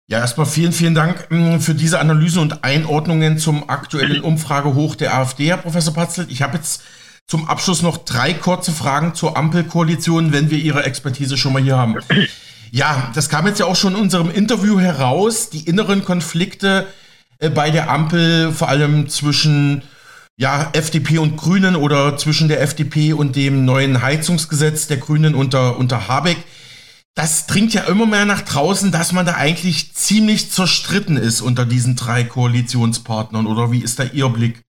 Ja, erstmal vielen, vielen Dank mm, für diese Analyse und Einordnungen zum aktuellen Umfragehoch der AfD, Herr Professor Patzelt. Ich habe jetzt zum Abschluss noch drei kurze Fragen zur Ampelkoalition, wenn wir Ihre Expertise schon mal hier haben. Ja, das kam jetzt ja auch schon in unserem Interview heraus, die inneren Konflikte äh, bei der Ampel, vor allem zwischen ja, FDP und Grünen oder zwischen der FDP und dem neuen Heizungsgesetz der Grünen unter, unter Habeck das dringt ja immer mehr nach draußen, dass man da eigentlich ziemlich zerstritten ist unter diesen drei Koalitionspartnern. Oder wie ist da Ihr Blick?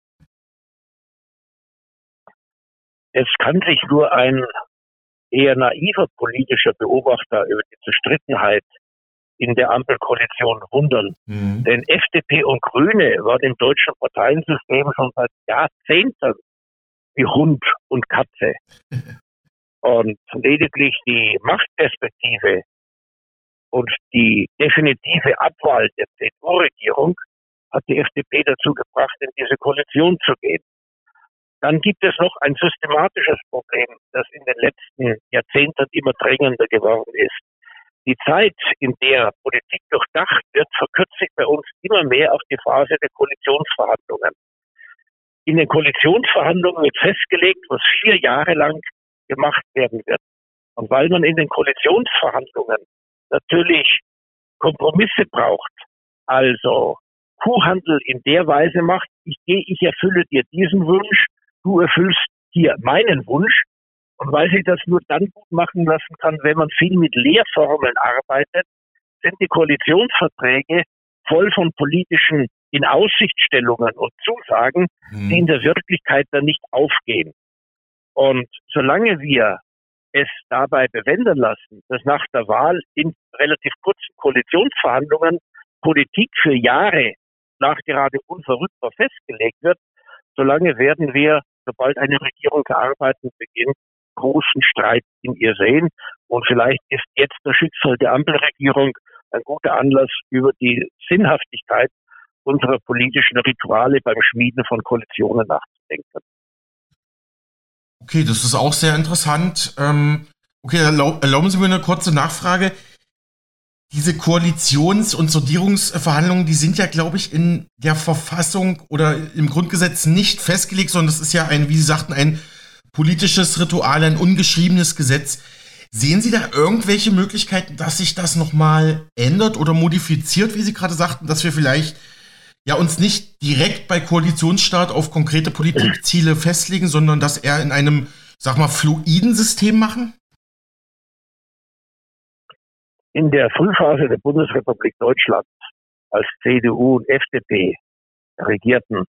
Es kann sich nur ein eher naiver politischer Beobachter über die Zerstrittenheit in der Ampelkoalition wundern. Mhm. Denn FDP und Grüne waren im deutschen Parteiensystem schon seit Jahrzehnten wie Hund und Katze. Und lediglich die Machtperspektive und die definitive Abwahl der CDU-Regierung hat die FDP dazu gebracht, in diese Koalition zu gehen. Dann gibt es noch ein systematisches Problem, das in den letzten Jahrzehnten immer drängender geworden ist. Die Zeit, in der Politik durchdacht wird, verkürzt sich bei uns immer mehr auf die Phase der Koalitionsverhandlungen. In den Koalitionsverhandlungen wird festgelegt, was vier Jahre lang gemacht werden wird. Und weil man in den Koalitionsverhandlungen natürlich Kompromisse braucht, also Kuhhandel in der Weise macht, ich gehe, ich erfülle dir diesen Wunsch, du erfüllst hier meinen Wunsch. Und weil sich das nur dann gut machen lassen kann, wenn man viel mit Lehrformeln arbeitet, sind die Koalitionsverträge voll von politischen in Aussichtstellungen und Zusagen, hm. die in der Wirklichkeit dann nicht aufgehen. Und solange wir es dabei bewenden lassen, dass nach der Wahl in relativ kurzen Koalitionsverhandlungen Politik für Jahre nachgerade unverrückbar festgelegt wird, solange werden wir, sobald eine Regierung zu arbeiten beginnt, großen Streit in ihr sehen. Und vielleicht ist jetzt das Schicksal der Ampelregierung ein guter Anlass, über die Sinnhaftigkeit unserer politischen Rituale beim Schmieden von Koalitionen nachzudenken. Okay, das ist auch sehr interessant. Ähm, okay, erlauben Sie mir eine kurze Nachfrage. Diese Koalitions- und Sondierungsverhandlungen, die sind ja, glaube ich, in der Verfassung oder im Grundgesetz nicht festgelegt, sondern das ist ja ein, wie Sie sagten, ein politisches Ritual, ein ungeschriebenes Gesetz. Sehen Sie da irgendwelche Möglichkeiten, dass sich das nochmal ändert oder modifiziert, wie Sie gerade sagten, dass wir vielleicht ja uns nicht direkt bei Koalitionsstaat auf konkrete Politikziele festlegen, sondern das eher in einem, sag mal, fluiden System machen? In der Frühphase der Bundesrepublik Deutschland, als CDU und FDP regierten,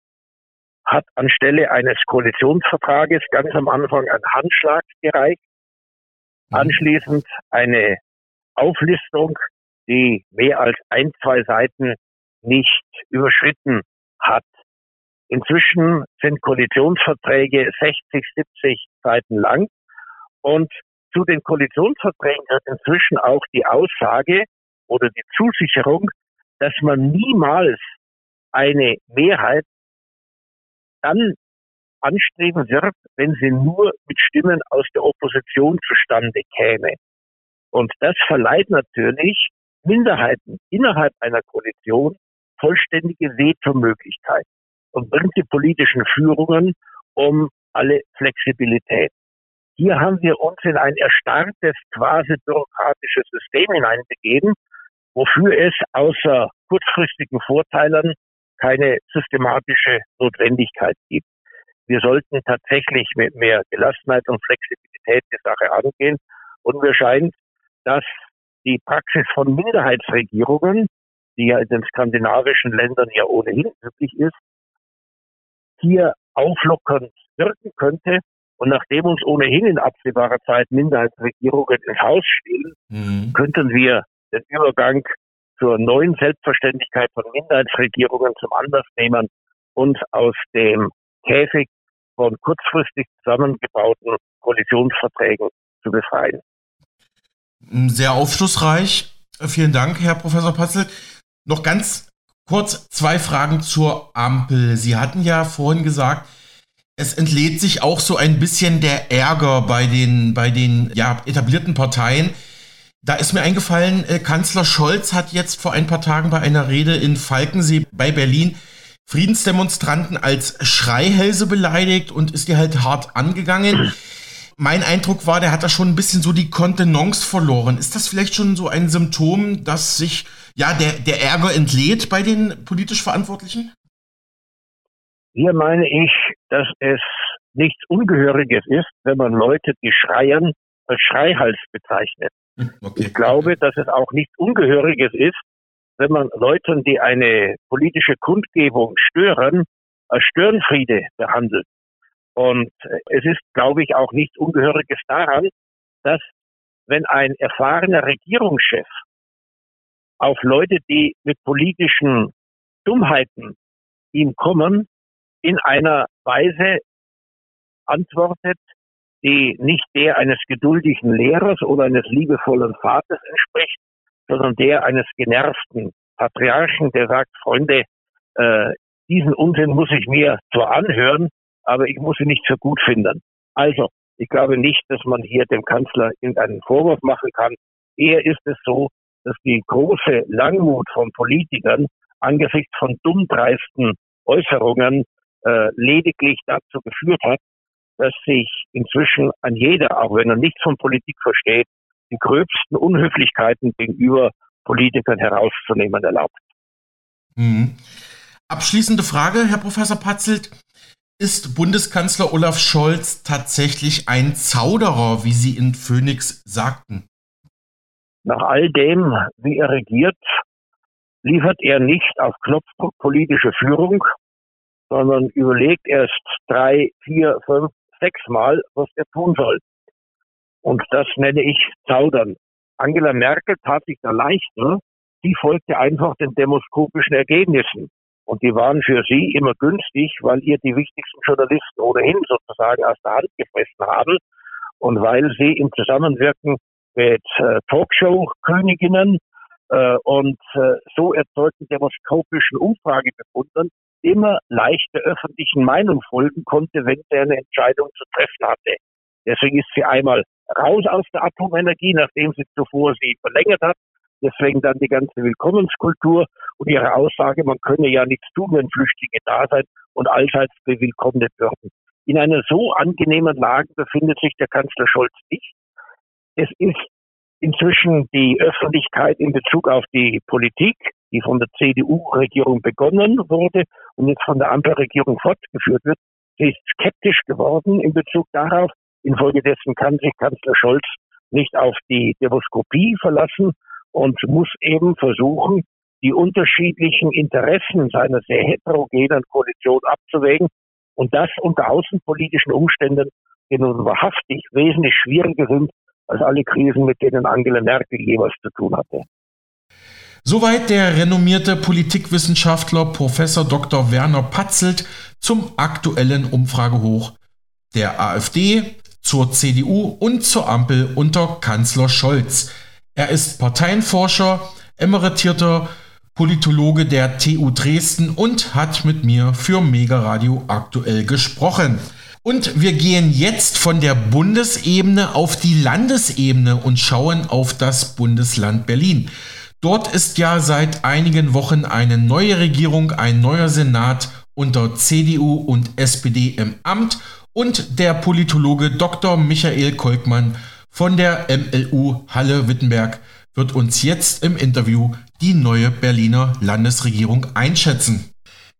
hat anstelle eines Koalitionsvertrages ganz am Anfang ein Handschlag gereicht, mhm. anschließend eine Auflistung, die mehr als ein, zwei Seiten nicht überschritten hat. Inzwischen sind Koalitionsverträge 60, 70 Seiten lang und zu den Koalitionsverträgen gehört inzwischen auch die Aussage oder die Zusicherung, dass man niemals eine Mehrheit dann anstreben wird, wenn sie nur mit Stimmen aus der Opposition zustande käme. Und das verleiht natürlich Minderheiten innerhalb einer Koalition vollständige Vetomöglichkeit und bringt die politischen Führungen um alle Flexibilität. Hier haben wir uns in ein erstarrtes, quasi bürokratisches System hineinbegeben, wofür es außer kurzfristigen Vorteilen keine systematische Notwendigkeit gibt. Wir sollten tatsächlich mit mehr Gelassenheit und Flexibilität die Sache angehen. Und mir scheint, dass die Praxis von Minderheitsregierungen die ja in den skandinavischen Ländern ja ohnehin üblich ist, hier auflockernd wirken könnte. Und nachdem uns ohnehin in absehbarer Zeit Minderheitsregierungen ins Haus stehen, mhm. könnten wir den Übergang zur neuen Selbstverständlichkeit von Minderheitsregierungen zum Anlass nehmen, uns aus dem Käfig von kurzfristig zusammengebauten Koalitionsverträgen zu befreien. Sehr aufschlussreich. Vielen Dank, Herr Professor Patzel. Noch ganz kurz zwei Fragen zur Ampel. Sie hatten ja vorhin gesagt, es entlädt sich auch so ein bisschen der Ärger bei den, bei den ja, etablierten Parteien. Da ist mir eingefallen, äh, Kanzler Scholz hat jetzt vor ein paar Tagen bei einer Rede in Falkensee bei Berlin Friedensdemonstranten als Schreihälse beleidigt und ist die halt hart angegangen. Mein Eindruck war, der hat da schon ein bisschen so die Kontenance verloren. Ist das vielleicht schon so ein Symptom, dass sich ja, der, der Ärger entlädt bei den politisch Verantwortlichen? Hier meine ich, dass es nichts Ungehöriges ist, wenn man Leute, die schreien, als Schreihals bezeichnet. Hm, okay. Ich glaube, dass es auch nichts Ungehöriges ist, wenn man Leuten, die eine politische Kundgebung stören, als Störenfriede behandelt. Und es ist, glaube ich, auch nichts Ungehöriges daran, dass wenn ein erfahrener Regierungschef auf Leute, die mit politischen Dummheiten ihm kommen, in einer Weise antwortet, die nicht der eines geduldigen Lehrers oder eines liebevollen Vaters entspricht, sondern der eines genervten Patriarchen, der sagt, Freunde, äh, diesen Unsinn muss ich mir zwar anhören, aber ich muss ihn nicht für gut finden. Also, ich glaube nicht, dass man hier dem Kanzler irgendeinen Vorwurf machen kann. Eher ist es so, dass die große Langmut von Politikern angesichts von dummdreisten Äußerungen äh, lediglich dazu geführt hat, dass sich inzwischen an jeder, auch wenn er nichts von Politik versteht, die gröbsten Unhöflichkeiten gegenüber Politikern herauszunehmen erlaubt. Mhm. Abschließende Frage, Herr Professor Patzelt. Ist Bundeskanzler Olaf Scholz tatsächlich ein Zauderer, wie Sie in Phoenix sagten? Nach all dem, wie er regiert, liefert er nicht auf Knopfdruck politische Führung, sondern überlegt erst drei, vier, fünf, sechs Mal, was er tun soll. Und das nenne ich Zaudern. Angela Merkel tat sich da leichter. Sie folgte einfach den demoskopischen Ergebnissen. Und die waren für sie immer günstig, weil ihr die wichtigsten Journalisten ohnehin sozusagen aus der Hand gefressen haben und weil sie im Zusammenwirken mit äh, Talkshow-Königinnen äh, und äh, so erzeugten demoskopischen Umfragebefunden immer leicht der öffentlichen Meinung folgen konnte, wenn der eine Entscheidung zu treffen hatte. Deswegen ist sie einmal raus aus der Atomenergie, nachdem sie zuvor sie verlängert hat. Deswegen dann die ganze Willkommenskultur und ihre Aussage, man könne ja nichts tun, wenn Flüchtlinge da sein und allseits bewillkommnet würden. In einer so angenehmen Lage befindet sich der Kanzler Scholz nicht. Es ist inzwischen die Öffentlichkeit in Bezug auf die Politik, die von der CDU-Regierung begonnen wurde und jetzt von der Ampelregierung fortgeführt wird, sie ist skeptisch geworden in Bezug darauf. Infolgedessen kann sich Kanzler Scholz nicht auf die Demoskopie verlassen und muss eben versuchen, die unterschiedlichen Interessen seiner sehr heterogenen Koalition abzuwägen und das unter außenpolitischen Umständen, die nun wahrhaftig wesentlich schwieriger sind als alle Krisen, mit denen Angela Merkel jeweils zu tun hatte. Soweit der renommierte Politikwissenschaftler Professor Dr. Werner Patzelt zum aktuellen Umfragehoch der AfD, zur CDU und zur Ampel unter Kanzler Scholz. Er ist Parteienforscher, emeritierter Politologe der TU Dresden und hat mit mir für Mega Radio aktuell gesprochen. Und wir gehen jetzt von der Bundesebene auf die Landesebene und schauen auf das Bundesland Berlin. Dort ist ja seit einigen Wochen eine neue Regierung, ein neuer Senat unter CDU und SPD im Amt und der Politologe Dr. Michael Kolkmann von der MLU Halle Wittenberg wird uns jetzt im Interview die neue Berliner Landesregierung einschätzen.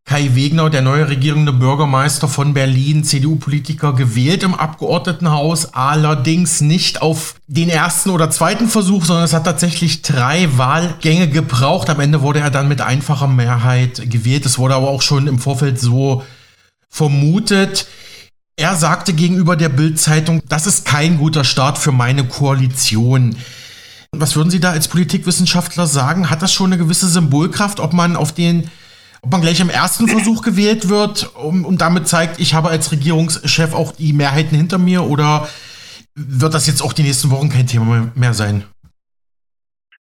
Kai Wegner, der neue regierende Bürgermeister von Berlin, CDU-Politiker, gewählt im Abgeordnetenhaus, allerdings nicht auf den ersten oder zweiten Versuch, sondern es hat tatsächlich drei Wahlgänge gebraucht. Am Ende wurde er dann mit einfacher Mehrheit gewählt. Es wurde aber auch schon im Vorfeld so vermutet. Er sagte gegenüber der Bild-Zeitung, das ist kein guter Start für meine Koalition. Was würden Sie da als Politikwissenschaftler sagen? Hat das schon eine gewisse Symbolkraft, ob man auf den ob man gleich im ersten Versuch gewählt wird um, und damit zeigt, ich habe als Regierungschef auch die Mehrheiten hinter mir oder wird das jetzt auch die nächsten Wochen kein Thema mehr sein?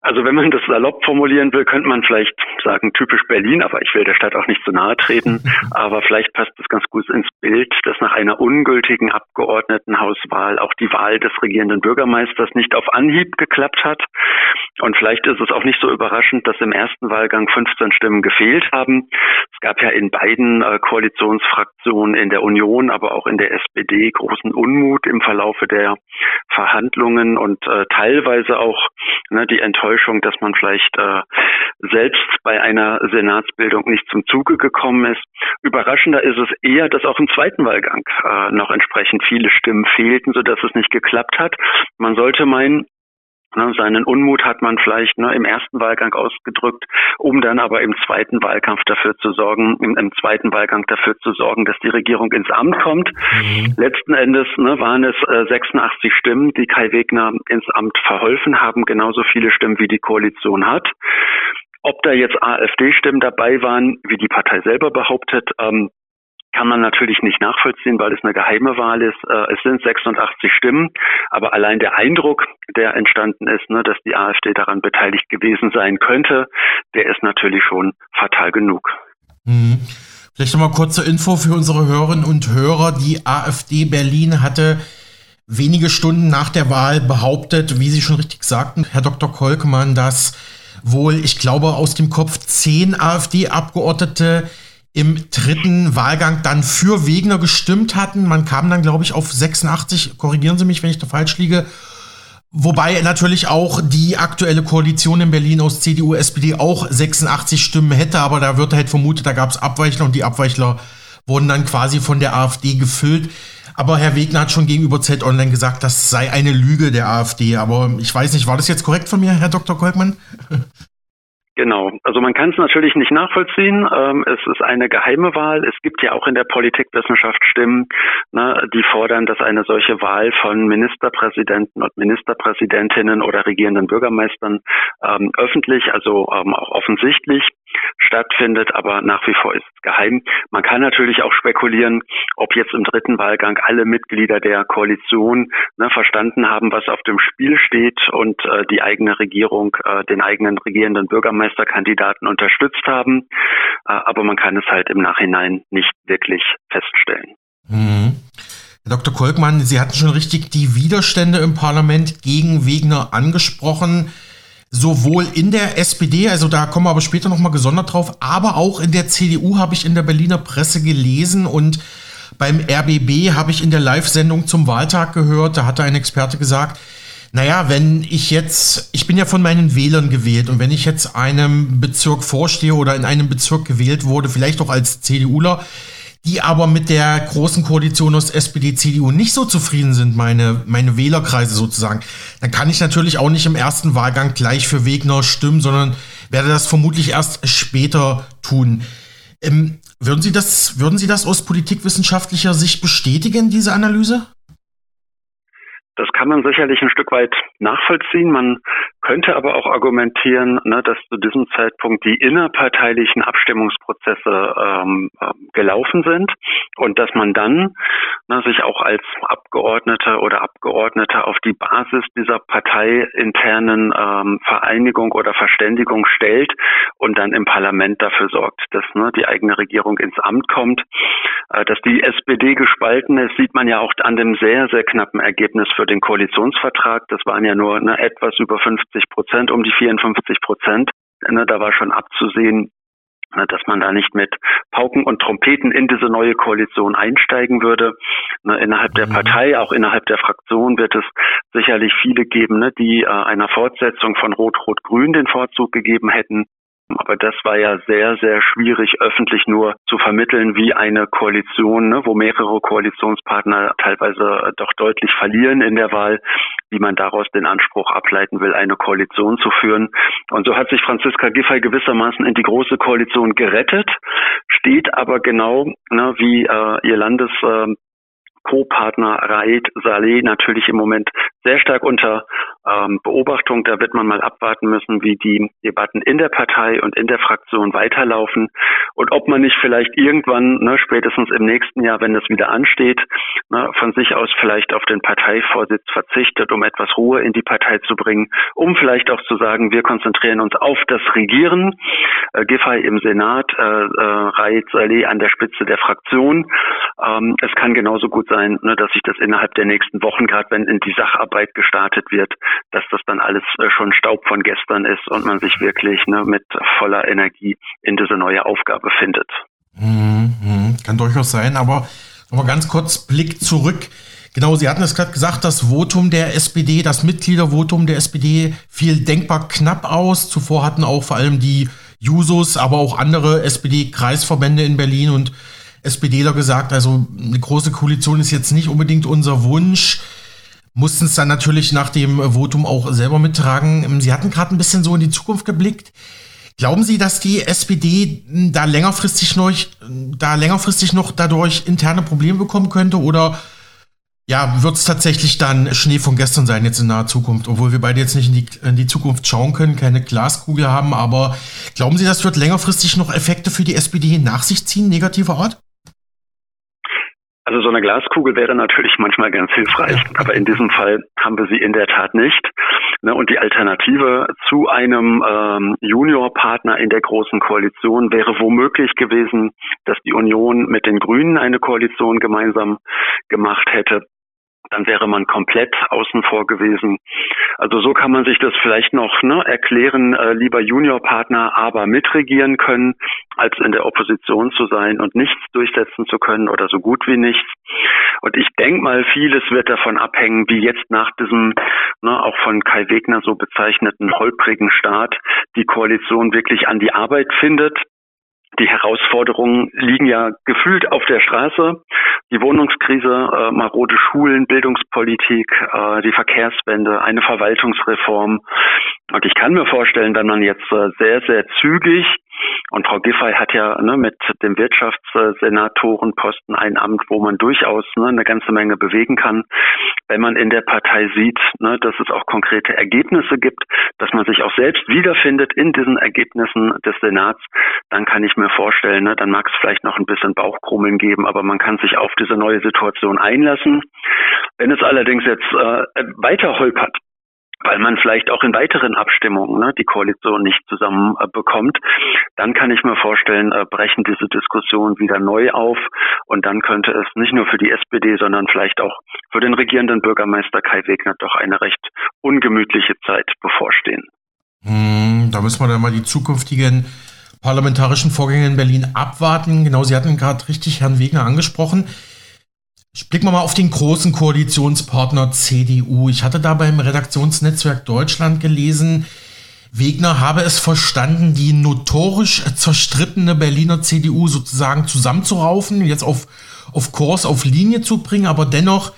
Also wenn man das salopp formulieren will, könnte man vielleicht sagen, typisch Berlin, aber ich will der Stadt auch nicht zu nahe treten. aber vielleicht passt es ganz gut ins Bild, dass nach einer ungültigen Abgeordnetenhauswahl auch die Wahl des regierenden Bürgermeisters nicht auf Anhieb geklappt hat. Und vielleicht ist es auch nicht so überraschend, dass im ersten Wahlgang 15 Stimmen gefehlt haben. Es gab ja in beiden äh, Koalitionsfraktionen, in der Union, aber auch in der SPD großen Unmut im Verlaufe der Verhandlungen und äh, teilweise auch ne, die Enttäuschung Enttäuschung, dass man vielleicht äh, selbst bei einer Senatsbildung nicht zum Zuge gekommen ist. Überraschender ist es eher, dass auch im zweiten Wahlgang äh, noch entsprechend viele Stimmen fehlten, sodass es nicht geklappt hat. Man sollte meinen, Ne, seinen Unmut hat man vielleicht ne, im ersten Wahlgang ausgedrückt, um dann aber im zweiten Wahlkampf dafür zu sorgen, im, im zweiten Wahlgang dafür zu sorgen, dass die Regierung ins Amt kommt. Mhm. Letzten Endes ne, waren es äh, 86 Stimmen, die Kai Wegner ins Amt verholfen haben, genauso viele Stimmen wie die Koalition hat. Ob da jetzt AfD-Stimmen dabei waren, wie die Partei selber behauptet, ähm, kann man natürlich nicht nachvollziehen, weil es eine geheime Wahl ist. Äh, es sind 86 Stimmen, aber allein der Eindruck, der entstanden ist, ne, dass die AfD daran beteiligt gewesen sein könnte, der ist natürlich schon fatal genug. Mhm. Vielleicht nochmal kurze Info für unsere Hörerinnen und Hörer. Die AfD Berlin hatte wenige Stunden nach der Wahl behauptet, wie Sie schon richtig sagten, Herr Dr. Kolkmann, dass wohl, ich glaube, aus dem Kopf zehn AfD-Abgeordnete im dritten Wahlgang dann für Wegner gestimmt hatten. Man kam dann, glaube ich, auf 86, korrigieren Sie mich, wenn ich da falsch liege. Wobei natürlich auch die aktuelle Koalition in Berlin aus CDU, SPD auch 86 Stimmen hätte, aber da wird halt vermutet, da gab es Abweichler und die Abweichler wurden dann quasi von der AfD gefüllt. Aber Herr Wegner hat schon gegenüber Z Online gesagt, das sei eine Lüge der AfD. Aber ich weiß nicht, war das jetzt korrekt von mir, Herr Dr. Kolkmann? Genau. Also man kann es natürlich nicht nachvollziehen. Ähm, es ist eine geheime Wahl. Es gibt ja auch in der Politikwissenschaft Stimmen, ne, die fordern, dass eine solche Wahl von Ministerpräsidenten und Ministerpräsidentinnen oder regierenden Bürgermeistern ähm, öffentlich, also ähm, auch offensichtlich stattfindet, aber nach wie vor ist es geheim. Man kann natürlich auch spekulieren, ob jetzt im dritten Wahlgang alle Mitglieder der Koalition ne, verstanden haben, was auf dem Spiel steht und äh, die eigene Regierung, äh, den eigenen regierenden Bürgermeisterkandidaten unterstützt haben. Äh, aber man kann es halt im Nachhinein nicht wirklich feststellen. Mhm. Herr Dr. Kolkmann, Sie hatten schon richtig die Widerstände im Parlament gegen Wegner angesprochen sowohl in der SPD, also da kommen wir aber später nochmal gesondert drauf, aber auch in der CDU habe ich in der Berliner Presse gelesen und beim RBB habe ich in der Live-Sendung zum Wahltag gehört, da hatte ein Experte gesagt, naja, wenn ich jetzt, ich bin ja von meinen Wählern gewählt und wenn ich jetzt einem Bezirk vorstehe oder in einem Bezirk gewählt wurde, vielleicht auch als CDUler, die aber mit der großen Koalition aus SPD, CDU nicht so zufrieden sind, meine, meine Wählerkreise sozusagen, dann kann ich natürlich auch nicht im ersten Wahlgang gleich für Wegner stimmen, sondern werde das vermutlich erst später tun. Ähm, würden Sie das, würden Sie das aus politikwissenschaftlicher Sicht bestätigen, diese Analyse? Das kann man sicherlich ein Stück weit nachvollziehen. Man könnte aber auch argumentieren, ne, dass zu diesem Zeitpunkt die innerparteilichen Abstimmungsprozesse ähm, ähm, gelaufen sind und dass man dann ne, sich auch als Abgeordneter oder Abgeordneter auf die Basis dieser parteiinternen ähm, Vereinigung oder Verständigung stellt und dann im Parlament dafür sorgt, dass ne, die eigene Regierung ins Amt kommt. Äh, dass die SPD gespalten ist, sieht man ja auch an dem sehr, sehr knappen Ergebnis für den Koalitionsvertrag. Das waren ja nur ne, etwas über 50 Prozent, um die 54 Prozent. Ne, da war schon abzusehen, ne, dass man da nicht mit Pauken und Trompeten in diese neue Koalition einsteigen würde. Ne, innerhalb der mhm. Partei, auch innerhalb der Fraktion wird es sicherlich viele geben, ne, die äh, einer Fortsetzung von Rot-Rot-Grün den Vorzug gegeben hätten. Aber das war ja sehr, sehr schwierig, öffentlich nur zu vermitteln, wie eine Koalition, ne, wo mehrere Koalitionspartner teilweise doch deutlich verlieren in der Wahl, wie man daraus den Anspruch ableiten will, eine Koalition zu führen. Und so hat sich Franziska Giffey gewissermaßen in die große Koalition gerettet, steht aber genau ne, wie äh, ihr Landes äh, Co-Partner Raed Saleh natürlich im Moment sehr stark unter ähm, Beobachtung. Da wird man mal abwarten müssen, wie die Debatten in der Partei und in der Fraktion weiterlaufen und ob man nicht vielleicht irgendwann, ne, spätestens im nächsten Jahr, wenn das wieder ansteht, ne, von sich aus vielleicht auf den Parteivorsitz verzichtet, um etwas Ruhe in die Partei zu bringen, um vielleicht auch zu sagen, wir konzentrieren uns auf das Regieren. Äh, Giffey im Senat, äh, äh, Saleh an der Spitze der Fraktion. Ähm, es kann genauso gut sein, ne, dass sich das innerhalb der nächsten Wochen, gerade wenn in die Sacharbeit gestartet wird, dass das dann alles äh, schon Staub von gestern ist und man sich wirklich ne, mit voller Energie in diese neue Aufgabe findet. Mhm, kann durchaus sein, aber nochmal ganz kurz Blick zurück. Genau, Sie hatten es gerade gesagt, das Votum der SPD, das Mitgliedervotum der SPD fiel denkbar knapp aus. Zuvor hatten auch vor allem die Jusos, aber auch andere SPD-Kreisverbände in Berlin und SPDler gesagt, also eine große Koalition ist jetzt nicht unbedingt unser Wunsch mussten es dann natürlich nach dem Votum auch selber mittragen. Sie hatten gerade ein bisschen so in die Zukunft geblickt. Glauben Sie, dass die SPD da längerfristig noch, da längerfristig noch dadurch interne Probleme bekommen könnte oder ja, wird es tatsächlich dann Schnee von gestern sein jetzt in naher Zukunft, obwohl wir beide jetzt nicht in die, in die Zukunft schauen können, keine Glaskugel haben, aber glauben Sie, das wird längerfristig noch Effekte für die SPD nach sich ziehen, negativer Art? Also so eine Glaskugel wäre natürlich manchmal ganz hilfreich, aber in diesem Fall haben wir sie in der Tat nicht. Ne, und die Alternative zu einem ähm, Juniorpartner in der großen Koalition wäre womöglich gewesen, dass die Union mit den Grünen eine Koalition gemeinsam gemacht hätte. Dann wäre man komplett außen vor gewesen. Also so kann man sich das vielleicht noch ne, erklären, äh, lieber Juniorpartner, aber mitregieren können, als in der Opposition zu sein und nichts durchsetzen zu können oder so gut wie nichts. Und ich denke mal, vieles wird davon abhängen, wie jetzt nach diesem ne, auch von Kai Wegner so bezeichneten holprigen Start die Koalition wirklich an die Arbeit findet die Herausforderungen liegen ja gefühlt auf der Straße. Die Wohnungskrise, äh, marode Schulen, Bildungspolitik, äh, die Verkehrswende, eine Verwaltungsreform. Und ich kann mir vorstellen, wenn man jetzt äh, sehr, sehr zügig und Frau Giffey hat ja ne, mit dem Wirtschaftssenatorenposten ein Amt, wo man durchaus ne, eine ganze Menge bewegen kann. Wenn man in der Partei sieht, ne, dass es auch konkrete Ergebnisse gibt, dass man sich auch selbst wiederfindet in diesen Ergebnissen des Senats, dann kann ich mir vorstellen, ne, dann mag es vielleicht noch ein bisschen Bauchkrummeln geben, aber man kann sich auf diese neue Situation einlassen. Wenn es allerdings jetzt äh, weiter holpert, weil man vielleicht auch in weiteren Abstimmungen ne, die Koalition nicht zusammen äh, dann kann ich mir vorstellen, äh, brechen diese Diskussionen wieder neu auf und dann könnte es nicht nur für die SPD, sondern vielleicht auch für den regierenden Bürgermeister Kai Wegner doch eine recht ungemütliche Zeit bevorstehen. Hm, da müssen wir dann mal die zukünftigen parlamentarischen Vorgänge in Berlin abwarten. Genau, Sie hatten gerade richtig Herrn Wegner angesprochen. Blicken wir mal auf den großen Koalitionspartner CDU. Ich hatte da beim Redaktionsnetzwerk Deutschland gelesen, Wegner habe es verstanden, die notorisch zerstrittene Berliner CDU sozusagen zusammenzuraufen, jetzt auf, auf Kurs, auf Linie zu bringen, aber dennoch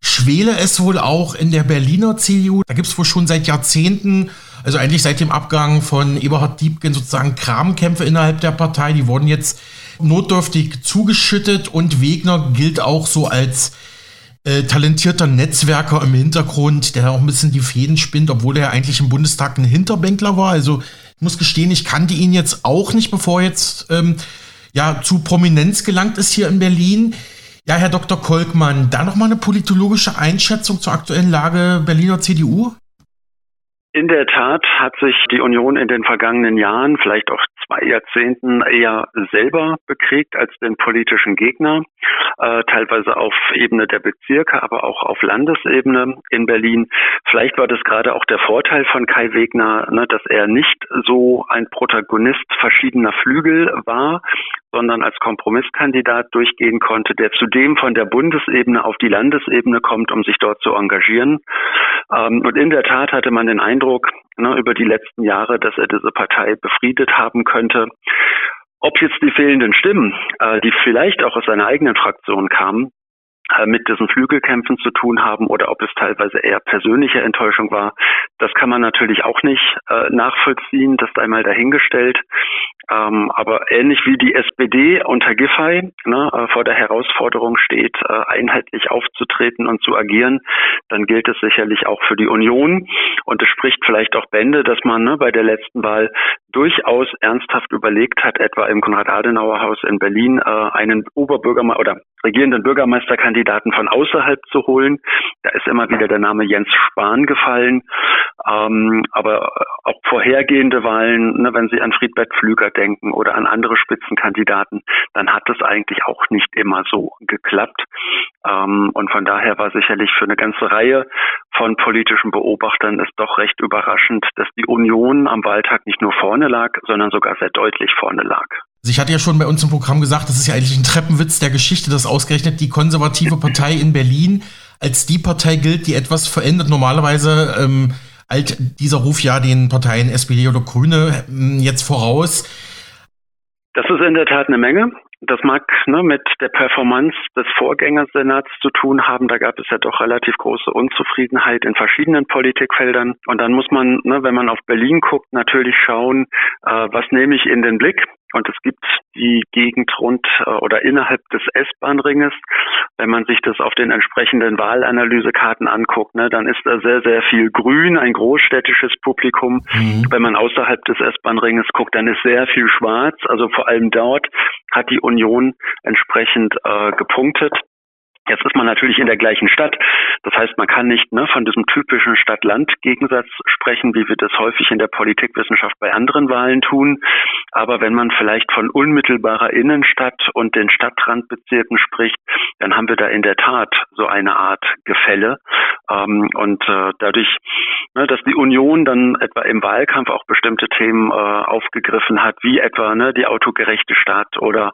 schwele es wohl auch in der Berliner CDU. Da gibt es wohl schon seit Jahrzehnten, also eigentlich seit dem Abgang von Eberhard Diebken sozusagen Kramkämpfe innerhalb der Partei. Die wurden jetzt notdürftig zugeschüttet und Wegner gilt auch so als äh, talentierter Netzwerker im Hintergrund, der auch ein bisschen die Fäden spinnt, obwohl er eigentlich im Bundestag ein Hinterbänkler war. Also ich muss gestehen, ich kannte ihn jetzt auch nicht, bevor jetzt ähm, ja zu Prominenz gelangt ist hier in Berlin. Ja, Herr Dr. Kolkmann, da nochmal eine politologische Einschätzung zur aktuellen Lage Berliner CDU? In der Tat hat sich die Union in den vergangenen Jahren, vielleicht auch zwei Jahrzehnten, eher selber bekriegt als den politischen Gegner, äh, teilweise auf Ebene der Bezirke, aber auch auf Landesebene in Berlin. Vielleicht war das gerade auch der Vorteil von Kai Wegner, ne, dass er nicht so ein Protagonist verschiedener Flügel war, sondern als Kompromisskandidat durchgehen konnte, der zudem von der Bundesebene auf die Landesebene kommt, um sich dort zu engagieren. Ähm, und in der Tat hatte man den Eindruck ne, über die letzten Jahre, dass er diese Partei befriedet haben könnte. Ob jetzt die fehlenden Stimmen, äh, die vielleicht auch aus seiner eigenen Fraktion kamen, äh, mit diesen Flügelkämpfen zu tun haben oder ob es teilweise eher persönliche Enttäuschung war. Das kann man natürlich auch nicht äh, nachvollziehen, das einmal dahingestellt. Ähm, aber ähnlich wie die SPD unter Giffey ne, äh, vor der Herausforderung steht, äh, einheitlich aufzutreten und zu agieren, dann gilt es sicherlich auch für die Union. Und es spricht vielleicht auch Bände, dass man ne, bei der letzten Wahl durchaus ernsthaft überlegt hat, etwa im Konrad-Adenauer-Haus in Berlin äh, einen Oberbürgermeister oder regierenden Bürgermeisterkandidaten von außerhalb zu holen. Da ist immer wieder der Name Jens Spahn gefallen. Ähm, aber auch vorhergehende Wahlen, ne, wenn Sie an Friedbert Pflüger denken oder an andere Spitzenkandidaten, dann hat es eigentlich auch nicht immer so geklappt. Ähm, und von daher war sicherlich für eine ganze Reihe von politischen Beobachtern es doch recht überraschend, dass die Union am Wahltag nicht nur vorne lag, sondern sogar sehr deutlich vorne lag. Ich hatte ja schon bei uns im Programm gesagt, das ist ja eigentlich ein Treppenwitz der Geschichte, dass ausgerechnet die konservative Partei in Berlin als die Partei gilt, die etwas verändert. Normalerweise ähm, eilt dieser Ruf ja den Parteien SPD oder Grüne ähm, jetzt voraus. Das ist in der Tat eine Menge. Das mag ne, mit der Performance des Vorgängersenats zu tun haben. Da gab es ja doch relativ große Unzufriedenheit in verschiedenen Politikfeldern. Und dann muss man, ne, wenn man auf Berlin guckt, natürlich schauen, äh, was nehme ich in den Blick. Und es gibt die Gegend rund äh, oder innerhalb des S-Bahn-Ringes. Wenn man sich das auf den entsprechenden Wahlanalysekarten anguckt, ne, dann ist da sehr, sehr viel Grün, ein großstädtisches Publikum. Mhm. Wenn man außerhalb des S-Bahn-Ringes guckt, dann ist sehr viel Schwarz. Also vor allem dort hat die Union entsprechend äh, gepunktet. Jetzt ist man natürlich in der gleichen Stadt. Das heißt, man kann nicht ne, von diesem typischen Stadt-Land-Gegensatz sprechen, wie wir das häufig in der Politikwissenschaft bei anderen Wahlen tun. Aber wenn man vielleicht von unmittelbarer Innenstadt und den Stadtrandbezirken spricht, dann haben wir da in der Tat so eine Art Gefälle. Ähm, und äh, dadurch, ne, dass die Union dann etwa im Wahlkampf auch bestimmte Themen äh, aufgegriffen hat, wie etwa ne, die autogerechte Stadt oder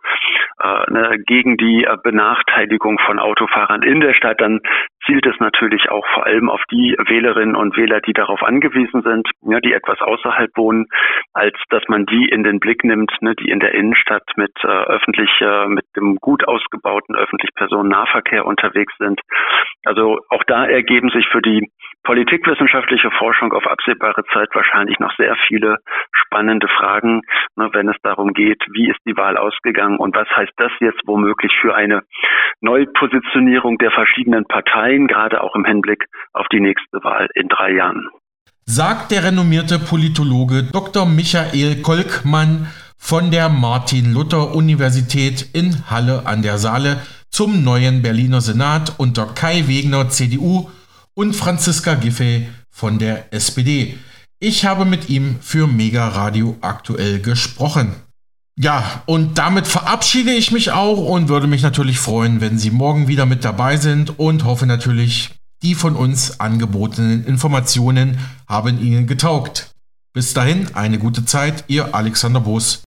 äh, ne, gegen die äh, Benachteiligung von Autos Autofahrern in der Stadt, dann zielt es natürlich auch vor allem auf die Wählerinnen und Wähler, die darauf angewiesen sind, ja, die etwas außerhalb wohnen, als dass man die in den Blick nimmt, ne, die in der Innenstadt mit äh, öffentlich, äh, mit dem gut ausgebauten öffentlich Personennahverkehr unterwegs sind. Also auch da ergeben sich für die politikwissenschaftliche Forschung auf absehbare Zeit wahrscheinlich noch sehr viele spannende Fragen, ne, wenn es darum geht, wie ist die Wahl ausgegangen und was heißt das jetzt womöglich für eine Neupositionierung der verschiedenen Parteien, gerade auch im Hinblick auf die nächste Wahl in drei Jahren. Sagt der renommierte Politologe Dr. Michael Kolkmann von der Martin-Luther-Universität in Halle an der Saale zum neuen Berliner Senat unter Kai Wegner CDU und Franziska Giffey von der SPD. Ich habe mit ihm für Mega Radio aktuell gesprochen. Ja, und damit verabschiede ich mich auch und würde mich natürlich freuen, wenn Sie morgen wieder mit dabei sind und hoffe natürlich, die von uns angebotenen Informationen haben Ihnen getaugt. Bis dahin eine gute Zeit, Ihr Alexander Boos.